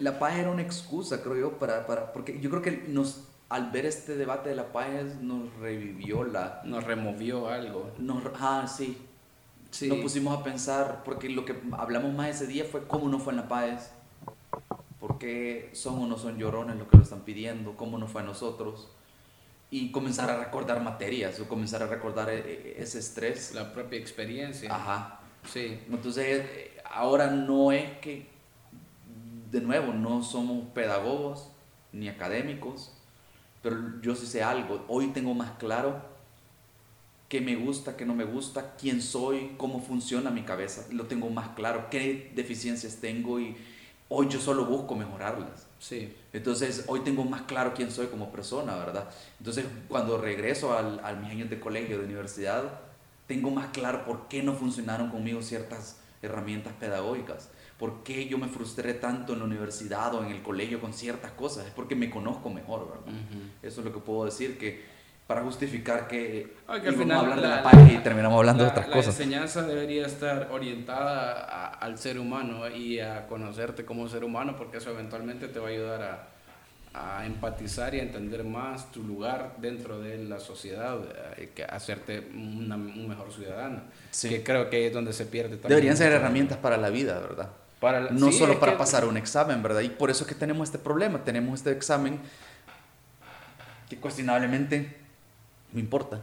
la paz era una excusa, creo yo, para, para, porque yo creo que nos, al ver este debate de la paz nos revivió la... Nos removió algo. Nos, ah, sí. sí. Nos pusimos a pensar, porque lo que hablamos más ese día fue cómo no fue en la paz, por qué son o no son llorones los que lo están pidiendo, cómo no fue a nosotros y comenzar a recordar materias o comenzar a recordar e, e, ese estrés. La propia experiencia. Ajá. Sí. Entonces ahora no es que, de nuevo, no somos pedagogos ni académicos, pero yo sí sé algo. Hoy tengo más claro qué me gusta, qué no me gusta, quién soy, cómo funciona mi cabeza. Lo tengo más claro, qué deficiencias tengo y hoy yo solo busco mejorarlas. Sí. Entonces, hoy tengo más claro quién soy como persona, ¿verdad? Entonces, cuando regreso al, a mis años de colegio, de universidad, tengo más claro por qué no funcionaron conmigo ciertas herramientas pedagógicas. ¿Por qué yo me frustré tanto en la universidad o en el colegio con ciertas cosas? Es porque me conozco mejor, ¿verdad? Eso es lo que puedo decir, que para justificar que, al final hablar de la paz y terminamos hablando de otras cosas. La enseñanza debería estar orientada al ser humano y a conocerte como ser humano porque eso eventualmente te va a ayudar a, a empatizar y a entender más tu lugar dentro de la sociedad, eh, que hacerte un mejor ciudadano. Que creo que es donde se pierde también. Deberían ser herramientas para la vida, ¿verdad? Para no solo para pasar un examen, ¿verdad? Y por eso es que tenemos este problema, tenemos este examen que cuestionablemente no importa.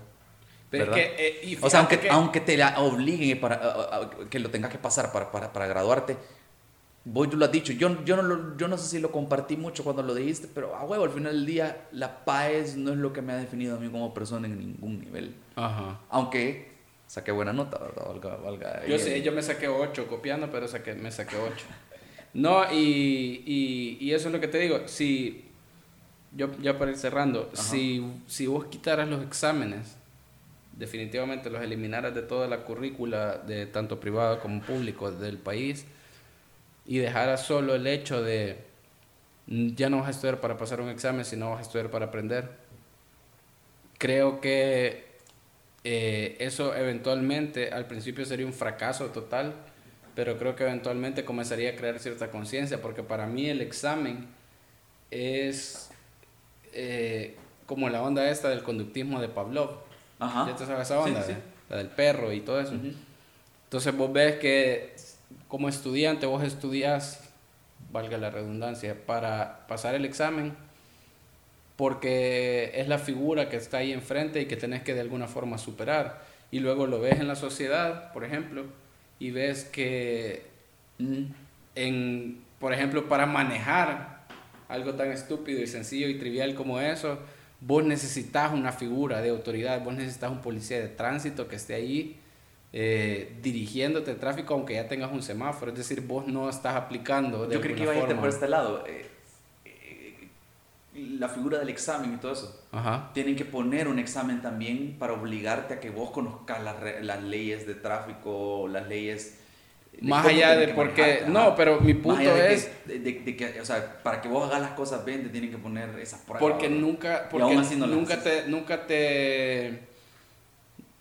Pero es que, eh, o sea, aunque, aunque te la obliguen para, que lo tengas que pasar para, para, para graduarte, vos tú lo has dicho, yo, yo, no yo no sé si lo compartí mucho cuando lo dijiste, pero a huevo, al final del día, la paz no es lo que me ha definido a mí como persona en ningún nivel. Ajá. Aunque saqué buena nota, ¿verdad? Valga, valga yo sí, yo me saqué 8 copiando, pero saqué, me saqué 8. No, y, y, y, eso es lo que te digo, si yo ya para ir cerrando, si, si vos quitaras los exámenes, definitivamente los eliminaras de toda la currícula de tanto privado como público del país y dejaras solo el hecho de ya no vas a estudiar para pasar un examen, sino vas a estudiar para aprender. Creo que eh, eso eventualmente al principio sería un fracaso total, pero creo que eventualmente comenzaría a crear cierta conciencia, porque para mí el examen es eh, como la onda esta del conductismo de Pavlov. Ajá. ¿Ya te sabes esa onda? La del perro y todo eso. Entonces vos ves que como estudiante vos estudias, valga la redundancia, para pasar el examen porque es la figura que está ahí enfrente y que tenés que de alguna forma superar. Y luego lo ves en la sociedad, por ejemplo, y ves que, mm, en, por ejemplo, para manejar algo tan estúpido y sencillo y trivial como eso, vos necesitas una figura de autoridad, vos necesitas un policía de tránsito que esté ahí eh, dirigiéndote el tráfico aunque ya tengas un semáforo, es decir, vos no estás aplicando. De Yo creo que iba a irte por este lado. Eh, eh, la figura del examen y todo eso. Tienen que poner un examen también para obligarte a que vos conozcas las, las leyes de tráfico, las leyes más allá de porque no pero mi punto es de, que o sea para que vos hagas las cosas bien te tienen que poner esas pruebas porque nunca porque nunca te nunca te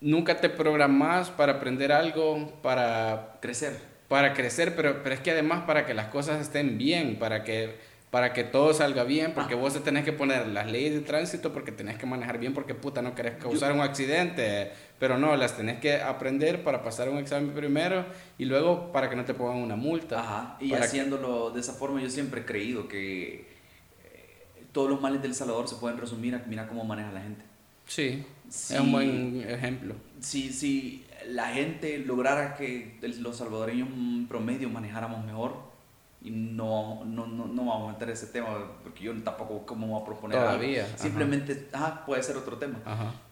nunca te programas para aprender algo para crecer para crecer pero pero es que además para que las cosas estén bien para que para que todo salga bien, porque vos te tenés que poner las leyes de tránsito porque tenés que manejar bien porque puta no querés causar un accidente, pero no, las tenés que aprender para pasar un examen primero y luego para que no te pongan una multa. Ajá, y haciéndolo de esa forma yo siempre he creído que eh, todos los males del Salvador se pueden resumir a mira cómo maneja la gente. Sí, es un buen ejemplo. Si, si la gente lograra que los salvadoreños promedio manejáramos mejor, y no, no, no, no, vamos a meter ese tema porque yo tampoco cómo voy a proponer Todavía, simplemente puede ser otro tema.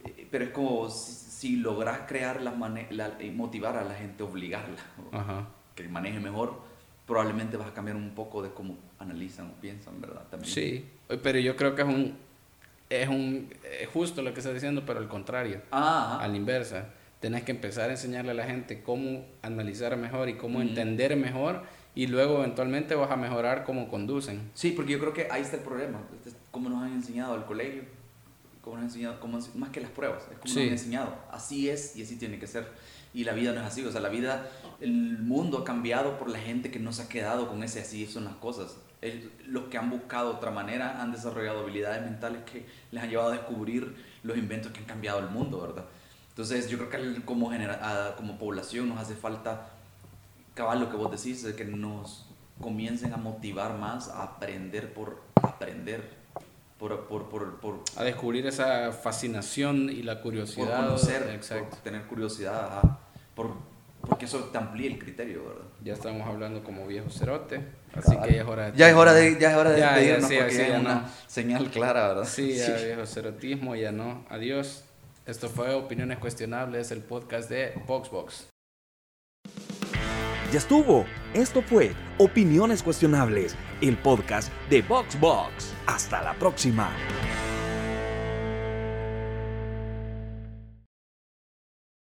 Eh, pero es como si, logras crear la, la motivar a la gente obligarla que maneje mejor probablemente vas a cambiar un poco de cómo analizan o piensan verdad también. Sí pero yo creo que es un es un es justo lo que estás diciendo pero al contrario ah, a la inversa tenés que empezar a enseñarle a la gente cómo analizar mejor y cómo entender mejor y luego eventualmente vas a mejorar cómo conducen. Sí, porque yo creo que ahí está el problema, este como nos han enseñado el colegio, como nos han enseñado, como, más que las pruebas, es como nos han enseñado, así es y así tiene que ser. Y la vida no es así, o sea, la vida, el mundo ha cambiado por la gente que no se ha quedado con ese así son las cosas. Los que han buscado otra manera han desarrollado habilidades mentales que les han llevado a descubrir los inventos que han cambiado el mundo, ¿verdad? Entonces yo creo que como, genera, como población nos hace falta cabal lo que vos decís, de que nos comiencen a motivar más a aprender por aprender. Por, por, por, por a descubrir esa fascinación y la curiosidad. Por conocer, Exacto. tener curiosidad, por, porque eso te amplía el criterio, ¿verdad? Ya estamos hablando como viejo cerote, Así que ya es hora de... Ya es hora de, ya es hora de ya, despedirnos ya, sí, porque sí, ya una no. señal clara, ¿verdad? Sí, ya sí. viejo cerotismo, ya no. Adiós. Esto fue Opiniones Cuestionables, el podcast de Voxbox. Ya estuvo. Esto fue Opiniones Cuestionables, el podcast de Voxbox. Hasta la próxima.